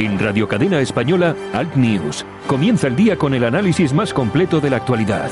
En Radio Cadena Española, Alt News. Comienza el día con el análisis más completo de la actualidad.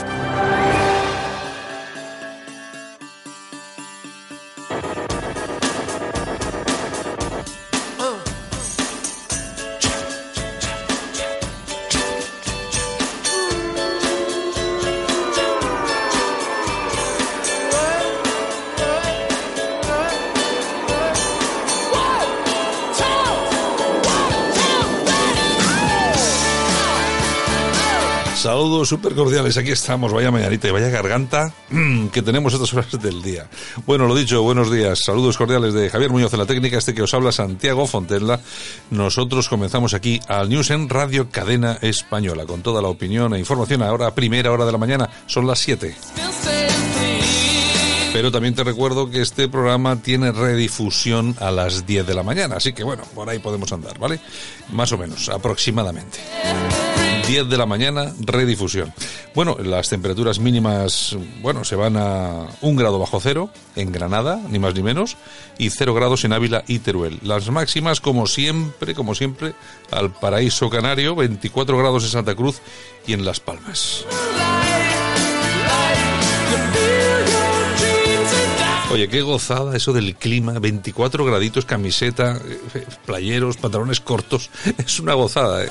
Súper cordiales, aquí estamos, vaya mañanita y vaya garganta mm, que tenemos estas horas del día. Bueno, lo dicho, buenos días, saludos cordiales de Javier Muñoz en la técnica, este que os habla Santiago Fontella. Nosotros comenzamos aquí al News en Radio Cadena Española, con toda la opinión e información ahora, primera hora de la mañana, son las 7. Pero también te recuerdo que este programa tiene redifusión a las 10 de la mañana, así que bueno, por ahí podemos andar, ¿vale? Más o menos, aproximadamente. 10 de la mañana, redifusión. Bueno, las temperaturas mínimas, bueno, se van a un grado bajo cero en Granada, ni más ni menos, y cero grados en Ávila y Teruel. Las máximas, como siempre, como siempre, al paraíso canario, 24 grados en Santa Cruz y en Las Palmas. Oye, qué gozada eso del clima, 24 graditos, camiseta, eh, playeros, pantalones cortos, es una gozada, ¿eh?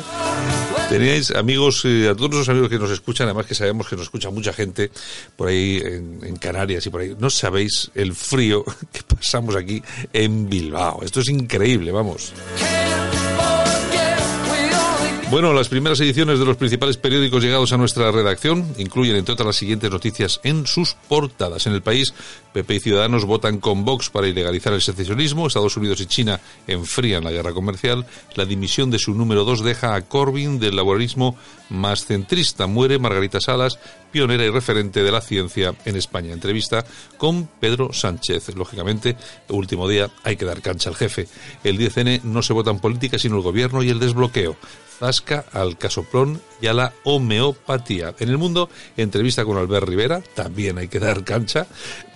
Teníais amigos, eh, a todos los amigos que nos escuchan, además que sabemos que nos escucha mucha gente por ahí en, en, Canarias y por ahí, no sabéis el frío que pasamos aquí en Bilbao. Esto es increíble, vamos. Bueno, las primeras ediciones de los principales periódicos llegados a nuestra redacción incluyen, entre otras, las siguientes noticias en sus portadas. En el país, PP y Ciudadanos votan con Vox para ilegalizar el secesionismo. Estados Unidos y China enfrían la guerra comercial. La dimisión de su número dos deja a Corbyn del laborismo más centrista. Muere Margarita Salas, pionera y referente de la ciencia en España. Entrevista con Pedro Sánchez. Lógicamente, último día hay que dar cancha al jefe. El 10N no se vota en política, sino el gobierno y el desbloqueo. Al casoplón y a la homeopatía. En el mundo, entrevista con Albert Rivera, también hay que dar cancha,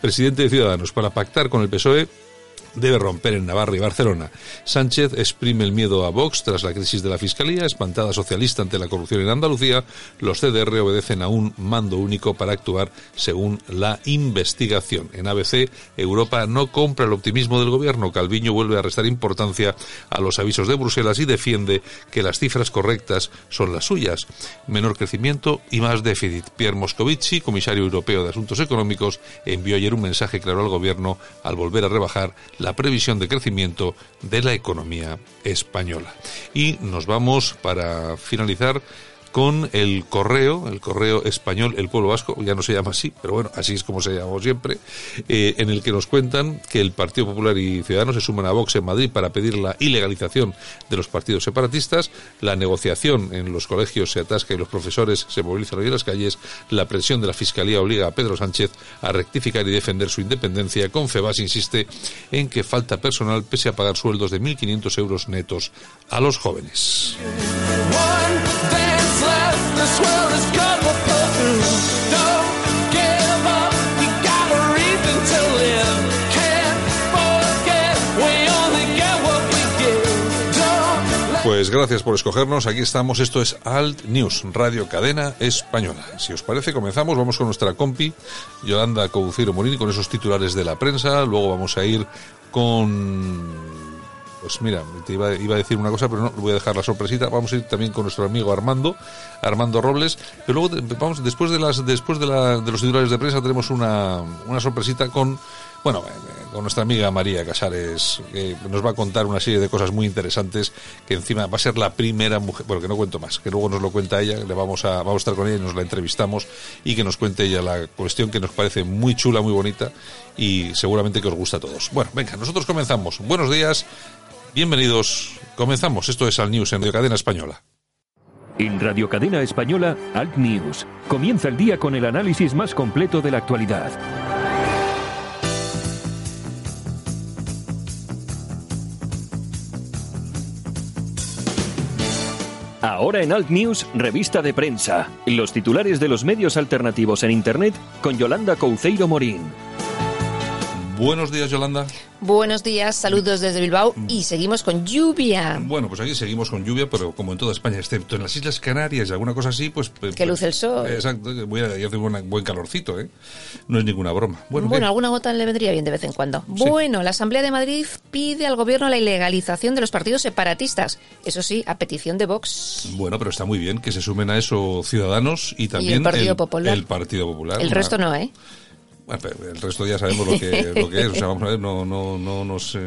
presidente de Ciudadanos, para pactar con el PSOE debe romper en Navarra y Barcelona. Sánchez exprime el miedo a Vox tras la crisis de la Fiscalía, espantada socialista ante la corrupción en Andalucía. Los CDR obedecen a un mando único para actuar según la investigación. En ABC, Europa no compra el optimismo del gobierno. Calviño vuelve a restar importancia a los avisos de Bruselas y defiende que las cifras correctas son las suyas. Menor crecimiento y más déficit. Pierre Moscovici, comisario europeo de Asuntos Económicos, envió ayer un mensaje claro al gobierno al volver a rebajar la previsión de crecimiento de la economía española. Y nos vamos para finalizar con el correo, el correo español, el pueblo vasco, ya no se llama así, pero bueno, así es como se llama siempre, eh, en el que nos cuentan que el Partido Popular y Ciudadanos se suman a Vox en Madrid para pedir la ilegalización de los partidos separatistas, la negociación en los colegios se atasca y los profesores se movilizan en las calles, la presión de la Fiscalía obliga a Pedro Sánchez a rectificar y defender su independencia, Confebas insiste en que falta personal pese a pagar sueldos de 1.500 euros netos a los jóvenes. Pues gracias por escogernos. Aquí estamos. Esto es Alt News, Radio Cadena Española. Si os parece, comenzamos. Vamos con nuestra compi, Yolanda Couceiro Morini, con esos titulares de la prensa. Luego vamos a ir con pues mira, te iba, a decir una cosa, pero no, voy a dejar la sorpresita. Vamos a ir también con nuestro amigo Armando, Armando Robles. Pero luego, vamos, después de las, después de, la, de los titulares de prensa, tenemos una, una sorpresita con, bueno, eh, con nuestra amiga María Casares, que nos va a contar una serie de cosas muy interesantes, que encima va a ser la primera mujer, bueno, que no cuento más, que luego nos lo cuenta ella, le vamos a, vamos a estar con ella y nos la entrevistamos y que nos cuente ella la cuestión que nos parece muy chula, muy bonita y seguramente que os gusta a todos. Bueno, venga, nosotros comenzamos. Buenos días. Bienvenidos. Comenzamos. Esto es Al News en Radio Cadena Española. En Radio Cadena Española, Alt News. Comienza el día con el análisis más completo de la actualidad. Ahora en Alt News, revista de prensa. Los titulares de los medios alternativos en Internet con Yolanda Couceiro Morín. Buenos días, Yolanda. Buenos días, saludos desde Bilbao y seguimos con lluvia. Bueno, pues aquí seguimos con lluvia, pero como en toda España, excepto en las Islas Canarias y alguna cosa así, pues... pues que luce el sol. Exacto, voy a, y hace un buen calorcito, ¿eh? No es ninguna broma. Bueno, bueno alguna gota le vendría bien de vez en cuando. Bueno, la Asamblea de Madrid pide al gobierno la ilegalización de los partidos separatistas. Eso sí, a petición de Vox. Bueno, pero está muy bien que se sumen a eso ciudadanos y también el Partido Popular. El Partido Popular. El resto no, ¿eh? El resto ya sabemos lo que, lo que es, o sea, vamos a ver, no, no, no, nos, eh,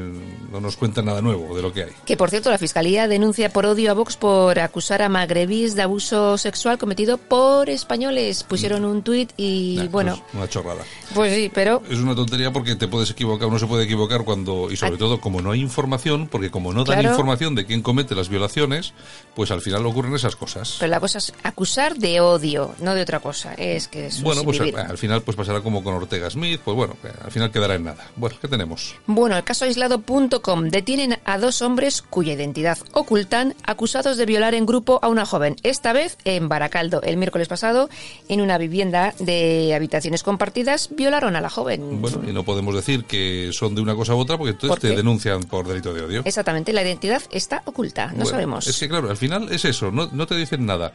no nos cuenta nada nuevo de lo que hay. Que por cierto, la Fiscalía denuncia por odio a Vox por acusar a magrebís de abuso sexual cometido por españoles. Pusieron un tuit y bueno... una chorrada. Pues sí, pero... Es una tontería porque te puedes equivocar, uno se puede equivocar cuando... Y sobre todo, como no hay información, porque como no dan información de quién comete las violaciones, pues al final ocurren esas cosas. Pero la cosa es acusar de odio, no de otra cosa. Es que es Bueno, pues al, final pues pasará como con Ortega Smith, pues bueno, al final quedará en nada. Bueno, ¿qué tenemos? Bueno, el caso aislado.com detienen a dos hombres cuya identidad ocultan acusados de violar en grupo a una joven, esta vez en Baracaldo. El miércoles pasado, en una vivienda de habitaciones compartidas, violaron a la joven. Bueno, y no podemos decir que son de una cosa u otra porque entonces te denuncian por delito de odio. Exactamente, la identidad está oculta, no sabemos. Es que claro, al final es eso, no, no te dicen nada.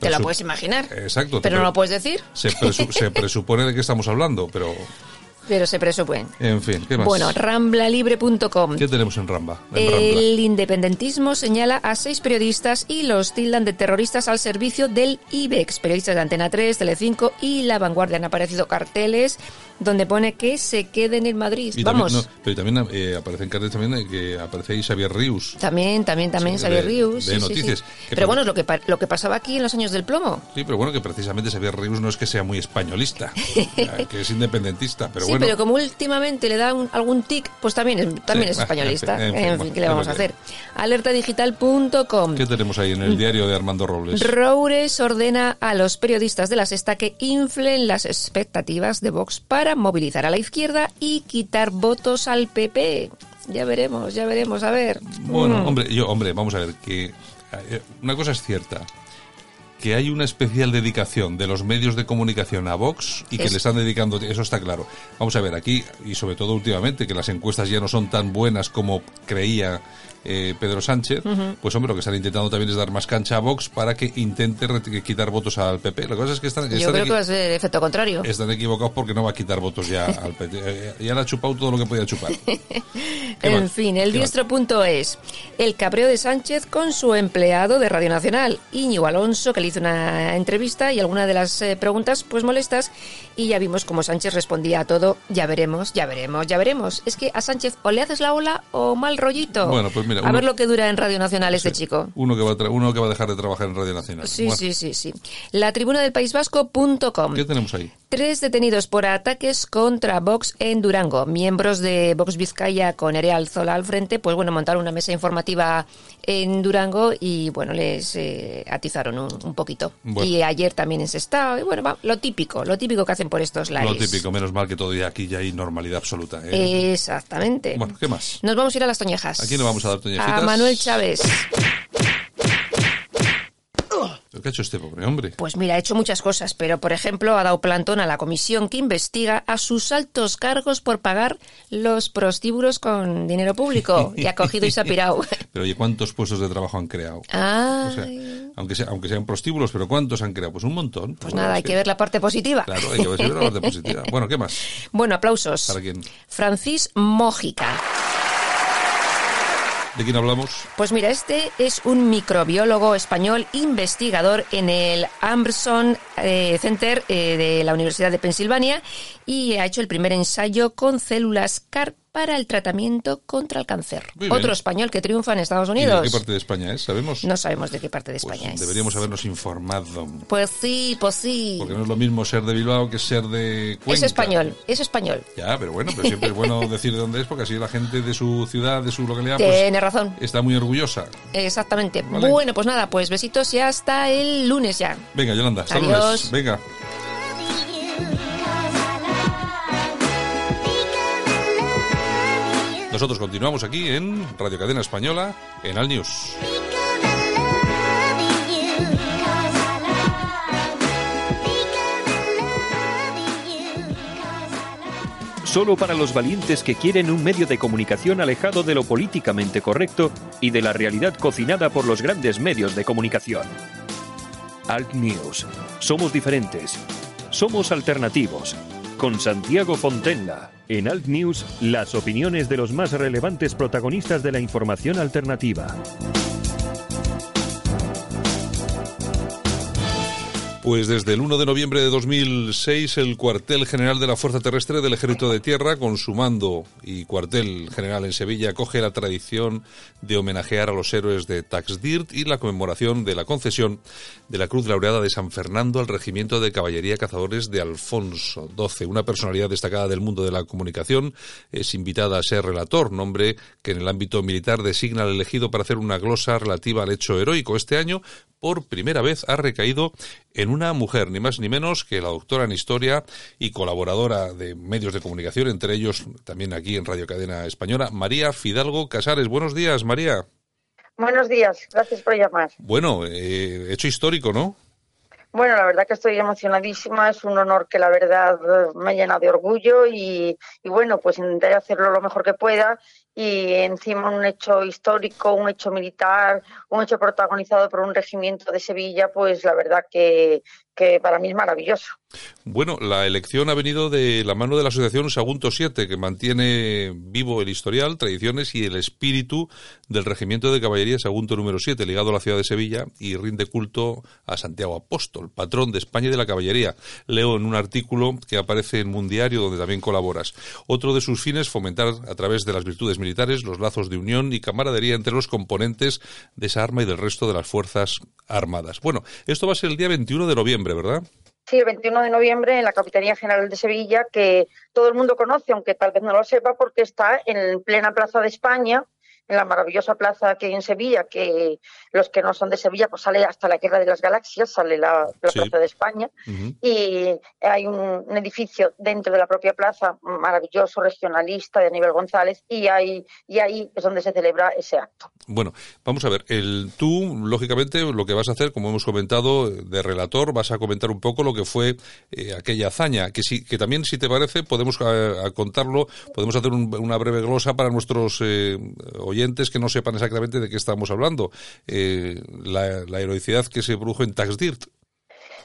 te lo puedes imaginar. Exacto. Pero no lo puedes decir. Se, se presupone de que estamos hablando, pero... Pero se presupone. En fin, ¿qué más? Bueno, ramblalibre.com. ¿Qué tenemos en Ramba? el independentismo señala a seis periodistas y los tildan de terroristas al servicio del IBEX. Periodistas de Antena 3, Telecinco y La Vanguardia han aparecido carteles donde pone que se queden en Madrid. Vamos. pero también eh, aparece en carteles también que aparece ahí Xavier Rius. También, también, también Xavier Rius. De noticias. Pero bueno, lo que, lo que pasaba aquí en los años del plomo. Sí, pero bueno, que precisamente Xavier Rius no es que sea muy españolista, que es independentista, pero pero como últimamente le da algún tic, pues también es, también es españolista. En fin, ¿qué le vamos a hacer? Alertadigital.com. ¿Qué tenemos ahí en el diario de Armando Robles? Roures ordena a los periodistas de la Sexta que inflen las expectativas de Vox para movilizar a la izquierda y quitar votos al PP. Ya veremos, ya veremos, a ver. Bueno, mm. hombre, yo, hombre, vamos a ver que eh, una cosa es cierta que hay una especial dedicación de los medios de comunicación a Vox y que le están dedicando, eso está claro. Vamos a ver, aquí, y sobre todo últimamente, que las encuestas ya no son tan buenas como creía eh, Pedro Sánchez, pues hombre, lo que están intentando también es dar más cancha a Vox para que intente quitar votos al PP. La cosa es que están, Yo creo que va a ser efecto contrario. Están equivocados porque no va a quitar votos ya al PP. Eh, ya le ha chupado todo lo que podía chupar. en fin, el diestro punto es el cabreo de Sánchez con su empleado de Radio Nacional, Íñigo Alonso, que le hizo una entrevista y alguna de las eh, preguntas pues molestas y ya vimos cómo Sánchez respondía a todo, ya veremos, ya veremos, ya veremos. Es que a Sánchez o le haces la ola o mal rollito. Bueno, pues a ver lo que dura en Radio Nacional este chico. Uno que, va a uno que va a dejar de trabajar en Radio Nacional. Sí, sí, sí, sí. La tribuna del País Vasco.com. ¿Qué tenemos ahí? Tres detenidos por ataques contra Vox en Durango. Miembros de Vox Vizcaya con Ereal Zola al frente, pues bueno, montaron una mesa informativa en Durango y bueno, les eh, atizaron un, poquito. Y ayer también en Sestao, y bueno, lo típico, lo típico que hacen por estos lares. Lo típico, menos mal que todavía aquí ya hay normalidad absoluta. ¿eh? Exactamente. Bueno, ¿qué más? Nos vamos a ir a las Toñejas. ¿A quién le vamos a dar toñejitas? A Manuel Chávez. ¿Qué ha hecho este pobre hombre? Pues mira, ha hecho muchas cosas, pero por ejemplo ha dado plantón a la comisión que investiga a sus altos cargos por pagar los prostíbulos con dinero público y ha cogido y se ha pirado. Pero oye, ¿cuántos puestos de trabajo han creado? aunque, sea, aunque sean prostíbulos, pero ¿cuántos han creado? Pues un montón. Pues nada, hay que ver la parte positiva. Claro, hay que ver la parte positiva. Bueno, ¿qué más? Bueno, aplausos. ¿Para quién? Francis Mójica. ¿De quién hablamos? Pues mira, este es un microbiólogo español investigador en el Amberson eh, Center eh, de la Universidad de Pensilvania y ha hecho el primer ensayo con células CAR para el tratamiento contra el cáncer. Otro español que triunfa en Estados Unidos. ¿De qué parte de España es? ¿Sabemos? No sabemos de qué parte de pues España es. Deberíamos habernos informado. Pues sí, pues sí. Porque no es lo mismo ser de Bilbao que ser de Cuenca. Es español, es español. Ya, pero bueno, pero siempre es bueno decir de dónde es porque así la gente de su ciudad, de su localidad, pues Tiene razón. está muy orgullosa. Exactamente. Bueno, pues nada, pues besitos y hasta el lunes ya. Venga, Yolanda, saludos. Venga. Nosotros continuamos aquí en Radio Cadena Española, en Al News. solo para los valientes que quieren un medio de comunicación alejado de lo políticamente correcto y de la realidad cocinada por los grandes medios de comunicación. Alt News. Somos diferentes. Somos alternativos. Con Santiago Fontenla. En Alt News, las opiniones de los más relevantes protagonistas de la información alternativa. Pues desde el 1 de noviembre de 2006 el cuartel general de la Fuerza Terrestre del Ejército de Tierra, con su mando y cuartel general en Sevilla, acoge la tradición de homenajear a los héroes de Taxdirt y la conmemoración de la concesión de la Cruz Laureada de San Fernando al Regimiento de Caballería Cazadores de Alfonso XII. Una personalidad destacada del mundo de la comunicación es invitada a ser relator, nombre que en el ámbito militar designa al elegido para hacer una glosa relativa al hecho heroico. Este año por primera vez ha recaído en una mujer, ni más ni menos que la doctora en historia y colaboradora de medios de comunicación, entre ellos también aquí en Radio Cadena Española, María Fidalgo Casares. Buenos días, María. Buenos días, gracias por llamar. Bueno, eh, hecho histórico, ¿no? Bueno, la verdad que estoy emocionadísima, es un honor que la verdad me llena de orgullo y, y, bueno, pues intentaré hacerlo lo mejor que pueda y encima un hecho histórico, un hecho militar, un hecho protagonizado por un regimiento de Sevilla, pues la verdad que, que para mí es maravilloso. Bueno, la elección ha venido de la mano de la Asociación Sagunto 7, que mantiene vivo el historial, tradiciones y el espíritu del Regimiento de Caballería Sagunto número 7, ligado a la ciudad de Sevilla y rinde culto a Santiago Apóstol, patrón de España y de la caballería. Leo en un artículo que aparece en Mundiario, donde también colaboras. Otro de sus fines, fomentar a través de las virtudes militares los lazos de unión y camaradería entre los componentes de esa arma y del resto de las Fuerzas Armadas. Bueno, esto va a ser el día 21 de noviembre, ¿verdad? Sí, el 21 de noviembre en la Capitanía General de Sevilla, que todo el mundo conoce, aunque tal vez no lo sepa, porque está en plena Plaza de España, en la maravillosa plaza que hay en Sevilla, que los que no son de Sevilla, pues sale hasta la Guerra de las Galaxias, sale la, Plaza de España, y hay un, edificio dentro de la propia plaza maravilloso, regionalista, de Aníbal González, y, hay, y ahí es donde se celebra ese acto. Bueno, vamos a ver, el, tú, lógicamente, lo que vas a hacer, como hemos comentado, de relator, vas a comentar un poco lo que fue eh, aquella hazaña, que, sí, que también, si te parece, podemos eh, contarlo, podemos hacer una breve glosa para nuestros eh, oyentes que no sepan exactamente de qué estamos hablando. Eh, la, heroicidad que se produjo en Taxdirt.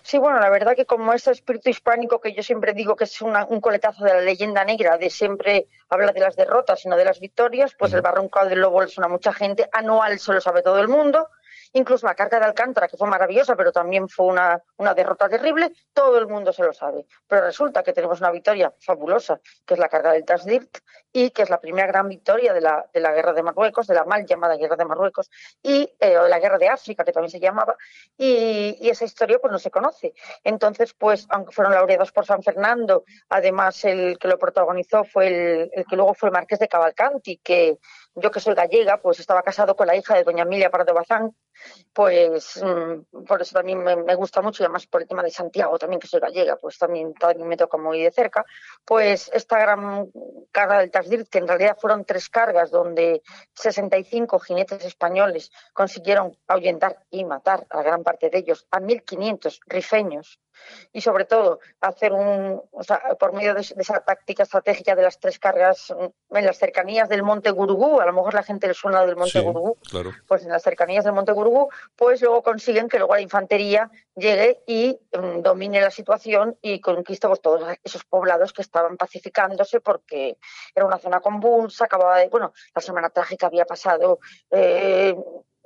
Sí, bueno, la verdad que como ese espíritu hispánico que yo siempre digo que es un coletazo de la leyenda negra, de siempre hablar de las derrotas y no de las victorias, pues el Barranco del Lobo le suena a mucha gente, anual se lo sabe todo el mundo, incluso la carga de Alcántara, que fue maravillosa, pero también fue una, una derrota terrible, todo el mundo se lo sabe. Pero resulta que tenemos una victoria fabulosa, que es la carga del Tasdirt, y que es la primera gran victoria de la, de la guerra de Marruecos, de la mal llamada guerra de Marruecos, y eh, la guerra de África, que también se llamaba, y, y, esa historia pues no se conoce. Entonces, pues, aunque fueron laureados por San Fernando, además el que lo protagonizó fue el, el que luego fue el marqués de Cavalcanti, que yo que soy gallega, pues estaba casado con la hija de doña Emilia Pardo Bazán, pues mm, por eso también me, gusta mucho, y además por el tema de Santiago también, que soy gallega, pues también, también me toca muy de cerca, pues esta gran carga del Tasdir, que en realidad fueron tres cargas, donde 65 jinetes españoles consiguieron ahuyentar y matar a gran parte de ellos, a 1.500 rifeños, y sobre todo hacer un, o sea, por medio de, esa táctica estratégica de las tres cargas en las cercanías del Monte Gurugú, a lo mejor la gente le suena del Monte Gurugú, pues en las cercanías del Monte Gurugú, pues luego consiguen que luego la infantería llegue y mm, domine la situación y conquiste pues, todos esos poblados que estaban pacificándose porque era una zona convulsa, acababa de, bueno, la semana trágica había pasado eh,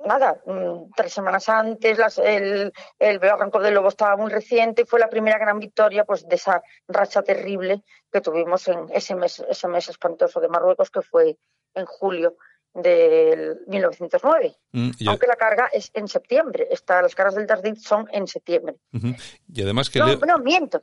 nada, mm, tres semanas antes, las, el, el Barranco del Lobo estaba muy reciente fue la primera gran victoria pues de esa racha terrible que tuvimos en ese mes, ese mes espantoso de Marruecos que fue en julio del 1909. Mm, Aunque la carga es en septiembre. Está, las cargas del Tardín son en septiembre. Y además que... No, no miento,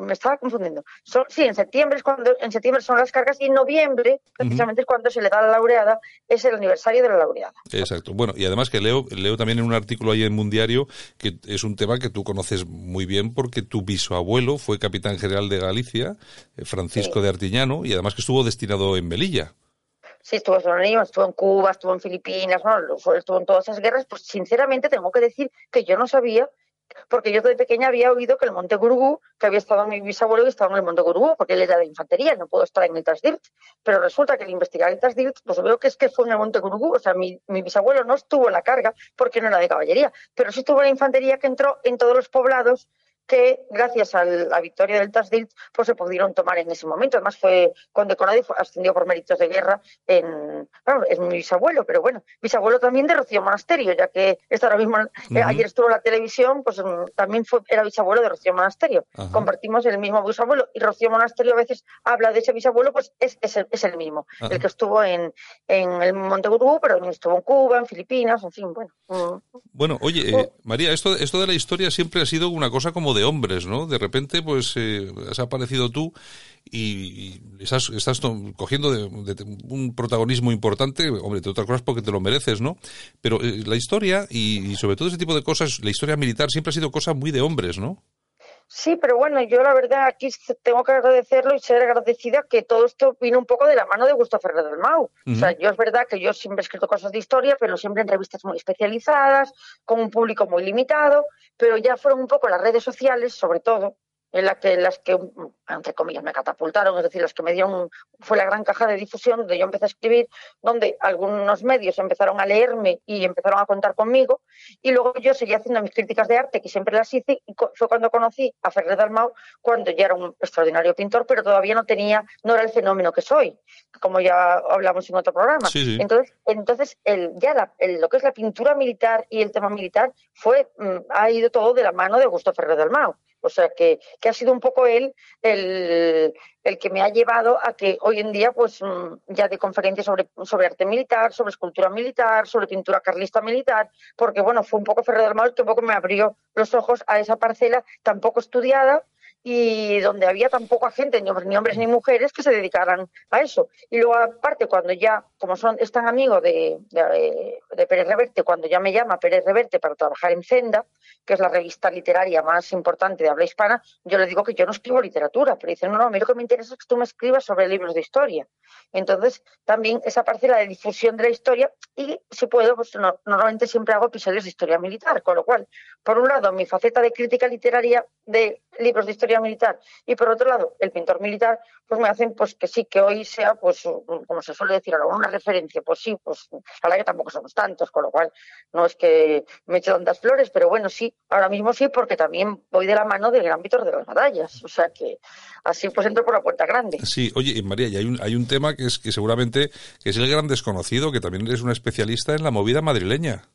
me estaba confundiendo. sí, en septiembre, es cuando, en septiembre son las cargas y en noviembre, precisamente es cuando se le da la laureada, es el aniversario de la laureada. Exacto. Bueno, y además que leo, leo también en un artículo ahí en Mundiario que es un tema que tú conoces muy bien porque tu bisabuelo fue capitán general de Galicia, eh, Francisco de Artiñano, y además que estuvo destinado en Melilla sí, estuvo en estuvo en Cuba, estuvo en Filipinas, estuvo en todas esas guerras, pues sinceramente tengo que decir que yo no sabía porque yo desde pequeña había oído que el Monte Gurugú, que había estado mi bisabuelo y estaba en el Monte Gurugú, porque él era de infantería, no puedo estar en el Tasdirt, pero resulta que al investigar el Tasdirt, pues veo que es que fue en el Monte Gurugú, o sea, mi, mi bisabuelo no estuvo en la carga porque no era de caballería, pero sí estuvo en la infantería que entró en todos los poblados que gracias a la victoria del Tasdilt pues se pudieron tomar en ese momento. Además fue condecorado y fue ascendido por méritos de guerra en, bueno, es mi bisabuelo, pero bueno, bisabuelo también de Rocío Monasterio, ya que está ahora mismo, eh, ayer estuvo en la televisión, pues mm, también fue, era bisabuelo de Rocío Monasterio. Compartimos el mismo bisabuelo y Rocío Monasterio a veces habla de ese bisabuelo, pues es, es, el, es el, mismo, el que estuvo en, en el Monte Gurú, pero también estuvo en Cuba, en Filipinas, en fin, bueno. Mm. Bueno, oye, eh, María, esto, esto de la historia siempre ha sido una cosa como de hombres, ¿no? De repente, pues, eh, has aparecido tú y, estás, estás cogiendo un protagonismo importante, hombre, de otras cosas porque te lo mereces, ¿no? Pero eh, la historia y, sobre todo ese tipo de cosas, la historia militar siempre ha sido cosa muy de hombres, ¿no? Sí, pero bueno, yo la verdad aquí tengo que agradecerlo y ser agradecida que todo esto vino un poco de la mano de Gustavo Ferrer del Mau. O sea, yo es verdad que yo siempre he escrito cosas de historia, pero siempre en revistas muy especializadas, con un público muy limitado, pero ya fueron un poco las redes sociales, sobre todo, en la que, las que, entre comillas, me catapultaron, es decir, las que me dieron, fue la gran caja de difusión donde yo empecé a escribir, donde algunos medios empezaron a leerme y empezaron a contar conmigo, y luego yo seguía haciendo mis críticas de arte, que siempre las hice, y fue cuando conocí a Ferrer Dalmau, cuando ya era un extraordinario pintor, pero todavía no tenía, no era el fenómeno que soy, como ya hablamos en otro programa. Entonces, entonces el, ya lo que es la pintura militar y el tema militar fue, mm, ha ido todo de la mano de Augusto Ferrer Dalmau. O sea, que, que ha sido un poco él el, el, que me ha llevado a que hoy en día, pues mm, ya de conferencias sobre, sobre arte militar, sobre escultura militar, sobre pintura carlista militar, porque bueno, fue un poco Ferrer del Mal que un poco me abrió los ojos a esa parcela tan poco estudiada y donde había tan poca gente, ni hombres, ni mujeres, que se dedicaran a eso. Y luego, aparte, cuando ya, como son, es tan amigo de, de, Pérez Reverte, cuando ya me llama Pérez Reverte para trabajar en Senda, que es la revista literaria más importante de habla hispana, yo le digo que yo no escribo literatura, pero dice, no, no, a mí lo que me interesa es que tú me escribas sobre libros de historia. Entonces, también esa parcela de difusión de la historia, y si puedo, pues normalmente siempre hago episodios de historia militar, con lo cual, por un lado, mi faceta de crítica literaria de libros de historia militar. Y por otro lado el pintor militar pues me hacen pues que sí que hoy sea pues como se suele decir ahora una referencia pues sí pues la que tampoco somos tantos con lo cual no es que me eche tantas flores pero bueno sí ahora mismo sí porque también voy de la mano del ámbito de las medallas o sea que así pues entro por la puerta grande. Sí oye María y hay un hay un tema que es que seguramente que es el gran desconocido que también eres una especialista en la movida madrileña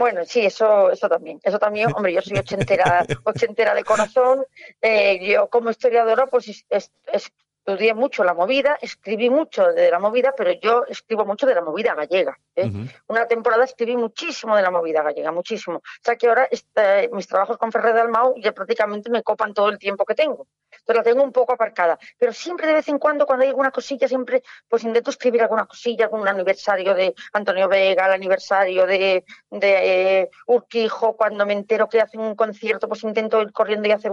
bueno, sí, eso, eso también. Eso también, hombre, yo soy ochentera, ochentera de corazón. Eh, yo como historiadora, pues es, estudié mucho la movida, escribí mucho de la movida, pero yo escribo mucho de la movida gallega. ¿eh? Una temporada escribí muchísimo de la movida gallega, muchísimo. O sea que ahora este, mis trabajos con Ferrer Dalmau ya prácticamente me copan todo el tiempo que tengo. Entonces la tengo un poco aparcada. Pero siempre de vez en cuando, cuando hay alguna cosilla, siempre pues intento escribir alguna cosilla, algún aniversario de Antonio Vega, el aniversario de, eh, Urquijo, cuando me entero que hacen un concierto, pues intento ir corriendo y hacer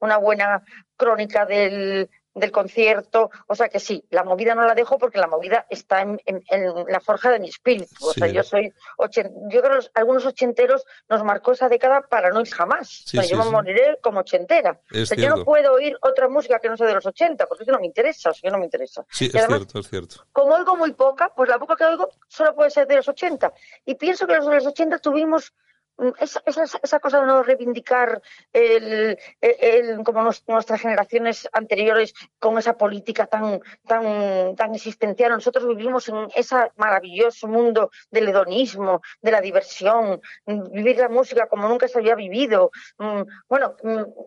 una buena crónica del, del concierto, o sea que sí, la movida no la dejo porque la movida está en, la forja de mi espíritu, o sea, yo soy, yo creo que algunos ochenteros nos marcó esa década para no ir jamás, o sea, yo me moriré como ochentera, o sea, yo no puedo oír otra música que no sea de los ochenta, porque eso no me interesa, o sea, no me interesa. Sí, es cierto, es cierto. Como oigo muy poca, pues la poca que oigo solo puede ser de los ochenta, y pienso que los de los ochenta tuvimos esa, esa, esa, cosa de no reivindicar el, el, como nuestras generaciones anteriores con esa política tan, tan, tan existencial. Nosotros vivimos en ese maravilloso mundo del hedonismo, de la diversión, mm, vivir la música como nunca se había vivido. Mm, bueno,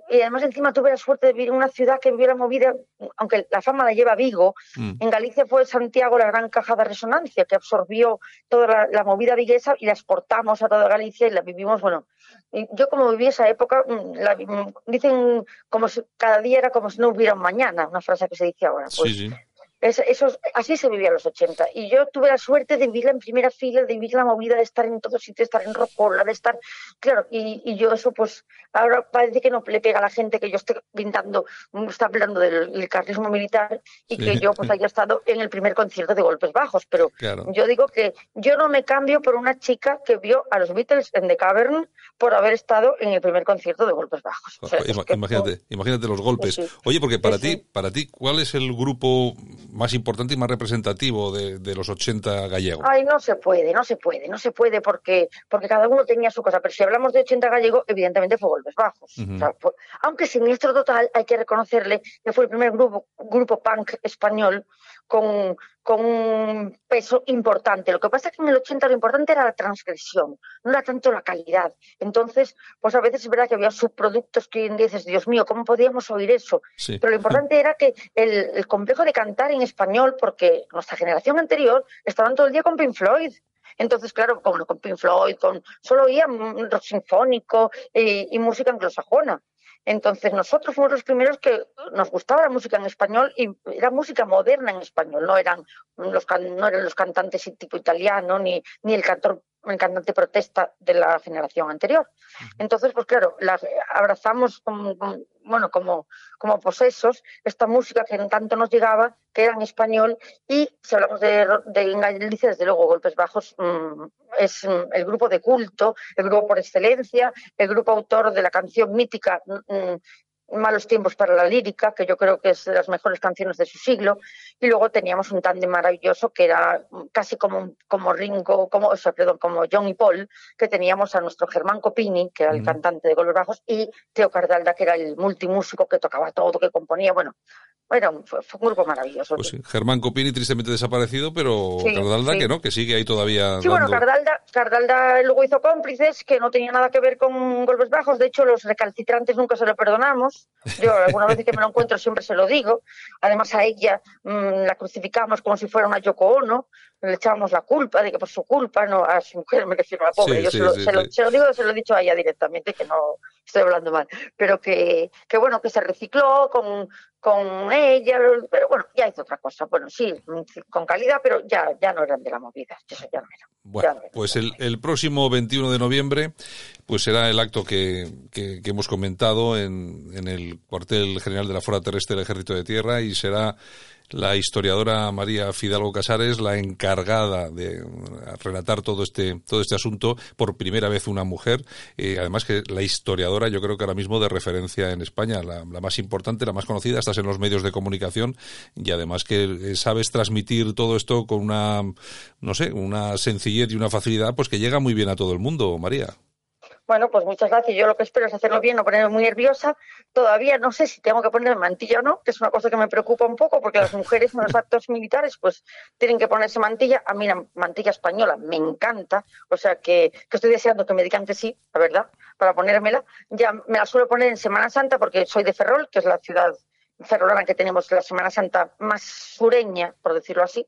y además encima tuve la suerte de vivir en una ciudad que viviera movida, aunque la fama la lleva Vigo, en Galicia fue Santiago la gran caja de resonancia que absorbió toda la, la movida viguesa y la exportamos a toda Galicia y la vivimos bueno, yo como viví esa época, mm, mm, dicen como si cada día era como si no hubiera un mañana, una frase que se dice ahora. Pues, eso, así se vivía los 80. Y yo tuve la suerte de vivirla en primera fila, de vivir la movida, de estar en todos sitios, de estar en Rocola, de estar. Claro, y, yo eso, pues, ahora parece que no le pega a la gente que yo esté pintando, está hablando del, carlismo militar y que yo, pues, haya estado en el primer concierto de Golpes Bajos. Pero yo digo que yo no me cambio por una chica que vio a los Beatles en The Cavern por haber estado en el primer concierto de Golpes Bajos. imagínate, imagínate los golpes. Oye, porque para ti, para ti, ¿cuál es el grupo más importante y más representativo de, los 80 gallegos? Ay, no se puede, no se puede, no se puede porque, porque cada uno tenía su cosa. Pero si hablamos de 80 gallegos, evidentemente fue Golpes Bajos. aunque siniestro total, hay que reconocerle que fue el primer grupo, grupo punk español con, con un peso importante. Lo que pasa es que en el 80 lo importante era la transgresión, no era tanto la calidad. Entonces, pues a veces es verdad que había subproductos que dices, Dios mío, ¿cómo podíamos oír eso? Pero lo importante era que el, complejo de cantar en español, porque nuestra generación anterior estaban todo el día con Pink Floyd. Entonces, claro, con, con Pink Floyd, con, solo oían rock sinfónico y música anglosajona. Entonces nosotros fuimos los primeros que nos gustaba la música en español y era música moderna en español, no eran los, no eran los cantantes tipo italiano ni, ni el cantor el cantante protesta de la generación anterior. Entonces, pues claro, abrazamos como, bueno, como, como posesos esta música que en tanto nos llegaba, que era en español, y si hablamos de, de Galicia, desde luego Golpes Bajos mm, es mm, el grupo de culto, el grupo por excelencia, el grupo autor de la canción mítica mm, Malos tiempos para la lírica, que yo creo que es de las mejores canciones de su siglo, y luego teníamos un tándem maravilloso que era casi como, como Ringo, como, o sea, perdón, como John y Paul, que teníamos a nuestro Germán Copini, que era el cantante de Golos Bajos, y Teo Cardalda, que era el multimúsico que tocaba todo, que componía, bueno, bueno, fue, un grupo maravilloso. Pues sí, Germán Copini tristemente desaparecido, pero Cardalda que no, que sigue ahí todavía. Sí, bueno, Cardalda, Cardalda luego hizo cómplices que no tenía nada que ver con golpes bajos. De hecho, los recalcitrantes nunca se lo perdonamos. Yo alguna vez que me lo encuentro siempre se lo digo. Además, a ella mm, la crucificamos como si fuera una Yoko Ono. Le echábamos la culpa de que por su culpa, no a su mujer, me refiero a la pobre. Yo se, lo, se, lo, se, lo, digo, se lo he dicho a ella directamente, que no estoy hablando mal. Pero que, que bueno, que se recicló con, con ella, pero bueno, ya hizo otra cosa. Bueno, sí, con calidad, pero ya, ya no eran de la movida, eso ya no era. Bueno, pues el, el, próximo 21 de noviembre pues será el acto que, que, que hemos comentado en, en, el cuartel general de la Fuerza Terrestre del Ejército de Tierra y será la historiadora María Fidalgo Casares, la encargada de relatar todo este, todo este asunto, por primera vez una mujer, eh, además que la historiadora yo creo que ahora mismo de referencia en España, la, más importante, la más conocida, estás en los medios de comunicación y además que eh, sabes transmitir todo esto con una, no sé, una sencillez y una facilidad, pues que llega muy bien a todo el mundo, María. Bueno, pues muchas gracias. Yo lo que espero es hacerlo bien, no ponerme muy nerviosa. Todavía no sé si tengo que poner mantilla o no, que es una cosa que me preocupa un poco, porque las mujeres en los actos militares pues tienen que ponerse mantilla. A mí la mantilla española me encanta, o sea que, que estoy deseando que me digan que sí, la verdad, para ponérmela. Ya me la suelo poner en Semana Santa porque soy de Ferrol, que es la ciudad ferrolana que tenemos la Semana Santa más sureña, por decirlo así,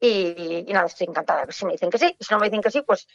y, nada, estoy encantada. Si me dicen que sí, si no me dicen que sí, pues,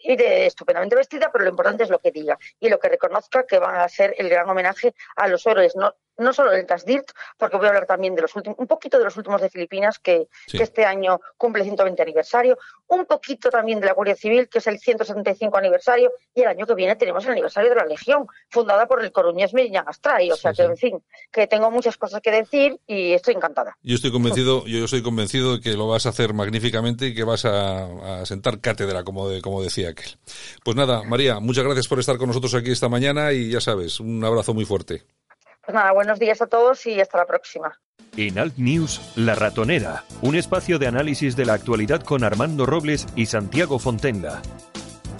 iré estupendamente vestida, pero lo importante es lo que diga y lo que reconozca que van a ser el gran homenaje a los héroes, no, no solo del Tasdirt, porque voy a hablar también de los últimos, un poquito de los últimos de Filipinas, que, este año cumple 120 aniversario, un poquito también de la Guardia Civil, que es el 175 aniversario, y el año que viene tenemos el aniversario de la Legión, fundada por el coruñés Medellín Astray, o sea que, en fin, que tengo muchas cosas que decir y estoy encantada. Yo estoy convencido, yo estoy convencido de que lo vas a hacer magníficamente y que vas a, sentar cátedra, como, como decía aquel. Pues nada, María, muchas gracias por estar con nosotros aquí esta mañana y ya sabes, un abrazo muy fuerte. Pues nada, buenos días a todos y hasta la próxima. En Alt News, La Ratonera, un espacio de análisis de la actualidad con Armando Robles y Santiago Fontenga.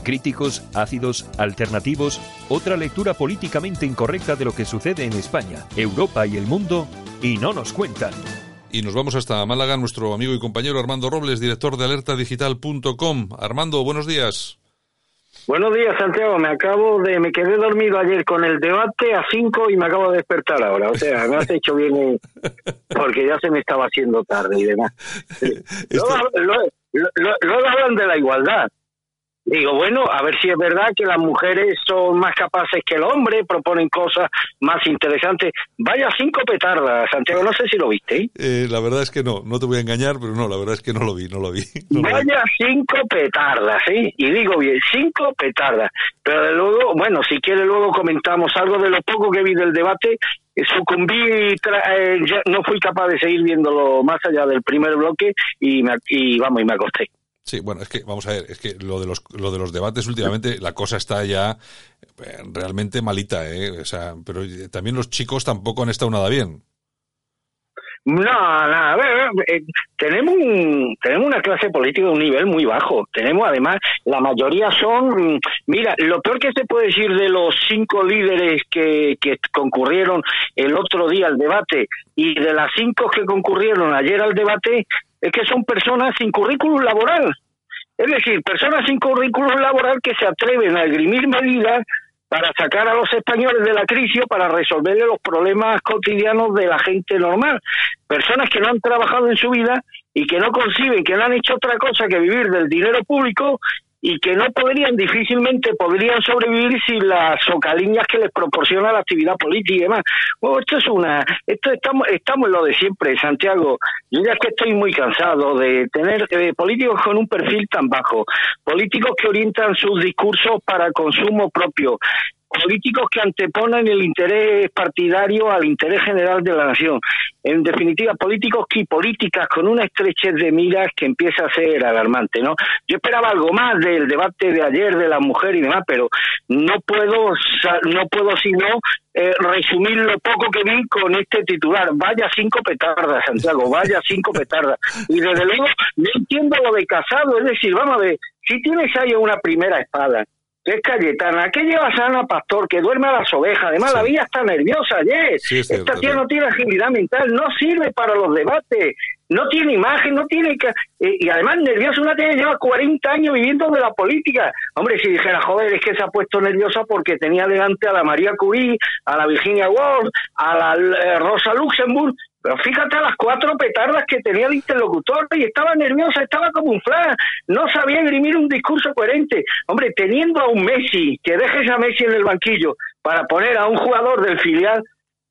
Críticos, ácidos, alternativos, otra lectura políticamente incorrecta de lo que sucede en España, Europa y el mundo, y no nos cuentan. Y nos vamos hasta Málaga, nuestro amigo y compañero Armando Robles, director de alertadigital.com. Armando, buenos días. Buenos días, Santiago. Me acabo de, me quedé dormido ayer con el debate a 5 y me acabo de despertar ahora. O sea, me has hecho bien eh, porque ya se me estaba haciendo tarde y demás. Luego, hablan de la igualdad. Digo, bueno, a ver si es verdad que las mujeres son más capaces que el hombre, proponen cosas más interesantes. Vaya cinco petardas, Santiago, no sé si lo viste. Eh, la verdad es que no, no te voy a engañar, pero no, la verdad es que no lo vi, no lo vi. Vaya cinco petardas, ¿sí? Y digo bien, cinco petardas. Pero de luego, bueno, si quiere luego comentamos algo de lo poco que vi del debate. Sucumbí y eh, no fui capaz de seguir viéndolo más allá del primer bloque y, me, y vamos, y me acosté. Sí, bueno, es que vamos a ver, es que lo de los lo de los debates últimamente la cosa está ya eh, realmente malita, ¿eh? O sea, pero también los chicos tampoco han estado nada bien. No, no, eh, tenemos tenemos una clase política de un nivel muy bajo. Tenemos además, la mayoría son, mira, lo peor que se puede decir de los cinco líderes que, que concurrieron el otro día al debate y de las cinco que concurrieron ayer al debate, es que son personas sin currículum laboral. Es decir, personas sin currículum laboral que se atreven a esgrimir medidas para sacar a los españoles de la crisis para resolverle los problemas cotidianos de la gente normal. Personas que no han trabajado en su vida y que no conciben, que no han hecho otra cosa que vivir del dinero público y que no podrían, difícilmente podrían sobrevivir sin las socaliñas que les proporciona la actividad política y demás. Bueno, esto es una, esto estamos, estamos en lo de siempre, Santiago. Yo ya que estoy muy cansado de tener eh, políticos con un perfil tan bajo, políticos que orientan sus discursos para consumo propio, políticos que anteponen el interés partidario al interés general de la nación. En definitiva, políticos y políticas con una estrechez de miras que empieza a ser alarmante, ¿no? Yo esperaba algo más del debate de ayer de la mujer y demás, pero no puedo, no puedo sino eh, resumir lo poco que vi con este titular. Vaya cinco petardas, Santiago, vaya cinco petardas. Y desde luego no entiendo lo de casado, es decir, vamos a ver, si tienes ahí una primera espada, que es Cayetana, ¿qué llevas a Ana Pastor, que duerme a las ovejas? Además, la vida está nerviosa ayer. Esta tía no tiene agilidad mental, no sirve para los debates, no tiene imagen, no tiene... Eh, y además, nerviosa, una tía lleva 40 años viviendo de la política. Hombre, si dijera, joder, es que se ha puesto nerviosa porque tenía delante a la María Curie, a la Virginia Woolf, a la eh, Rosa Luxemburg, fíjate las cuatro petardas que tenía el interlocutor y estaba nerviosa, estaba como un flash, no sabía esgrimir un discurso coherente. Hombre, teniendo a un Messi, que dejes a Messi en el banquillo para poner a un jugador del filial,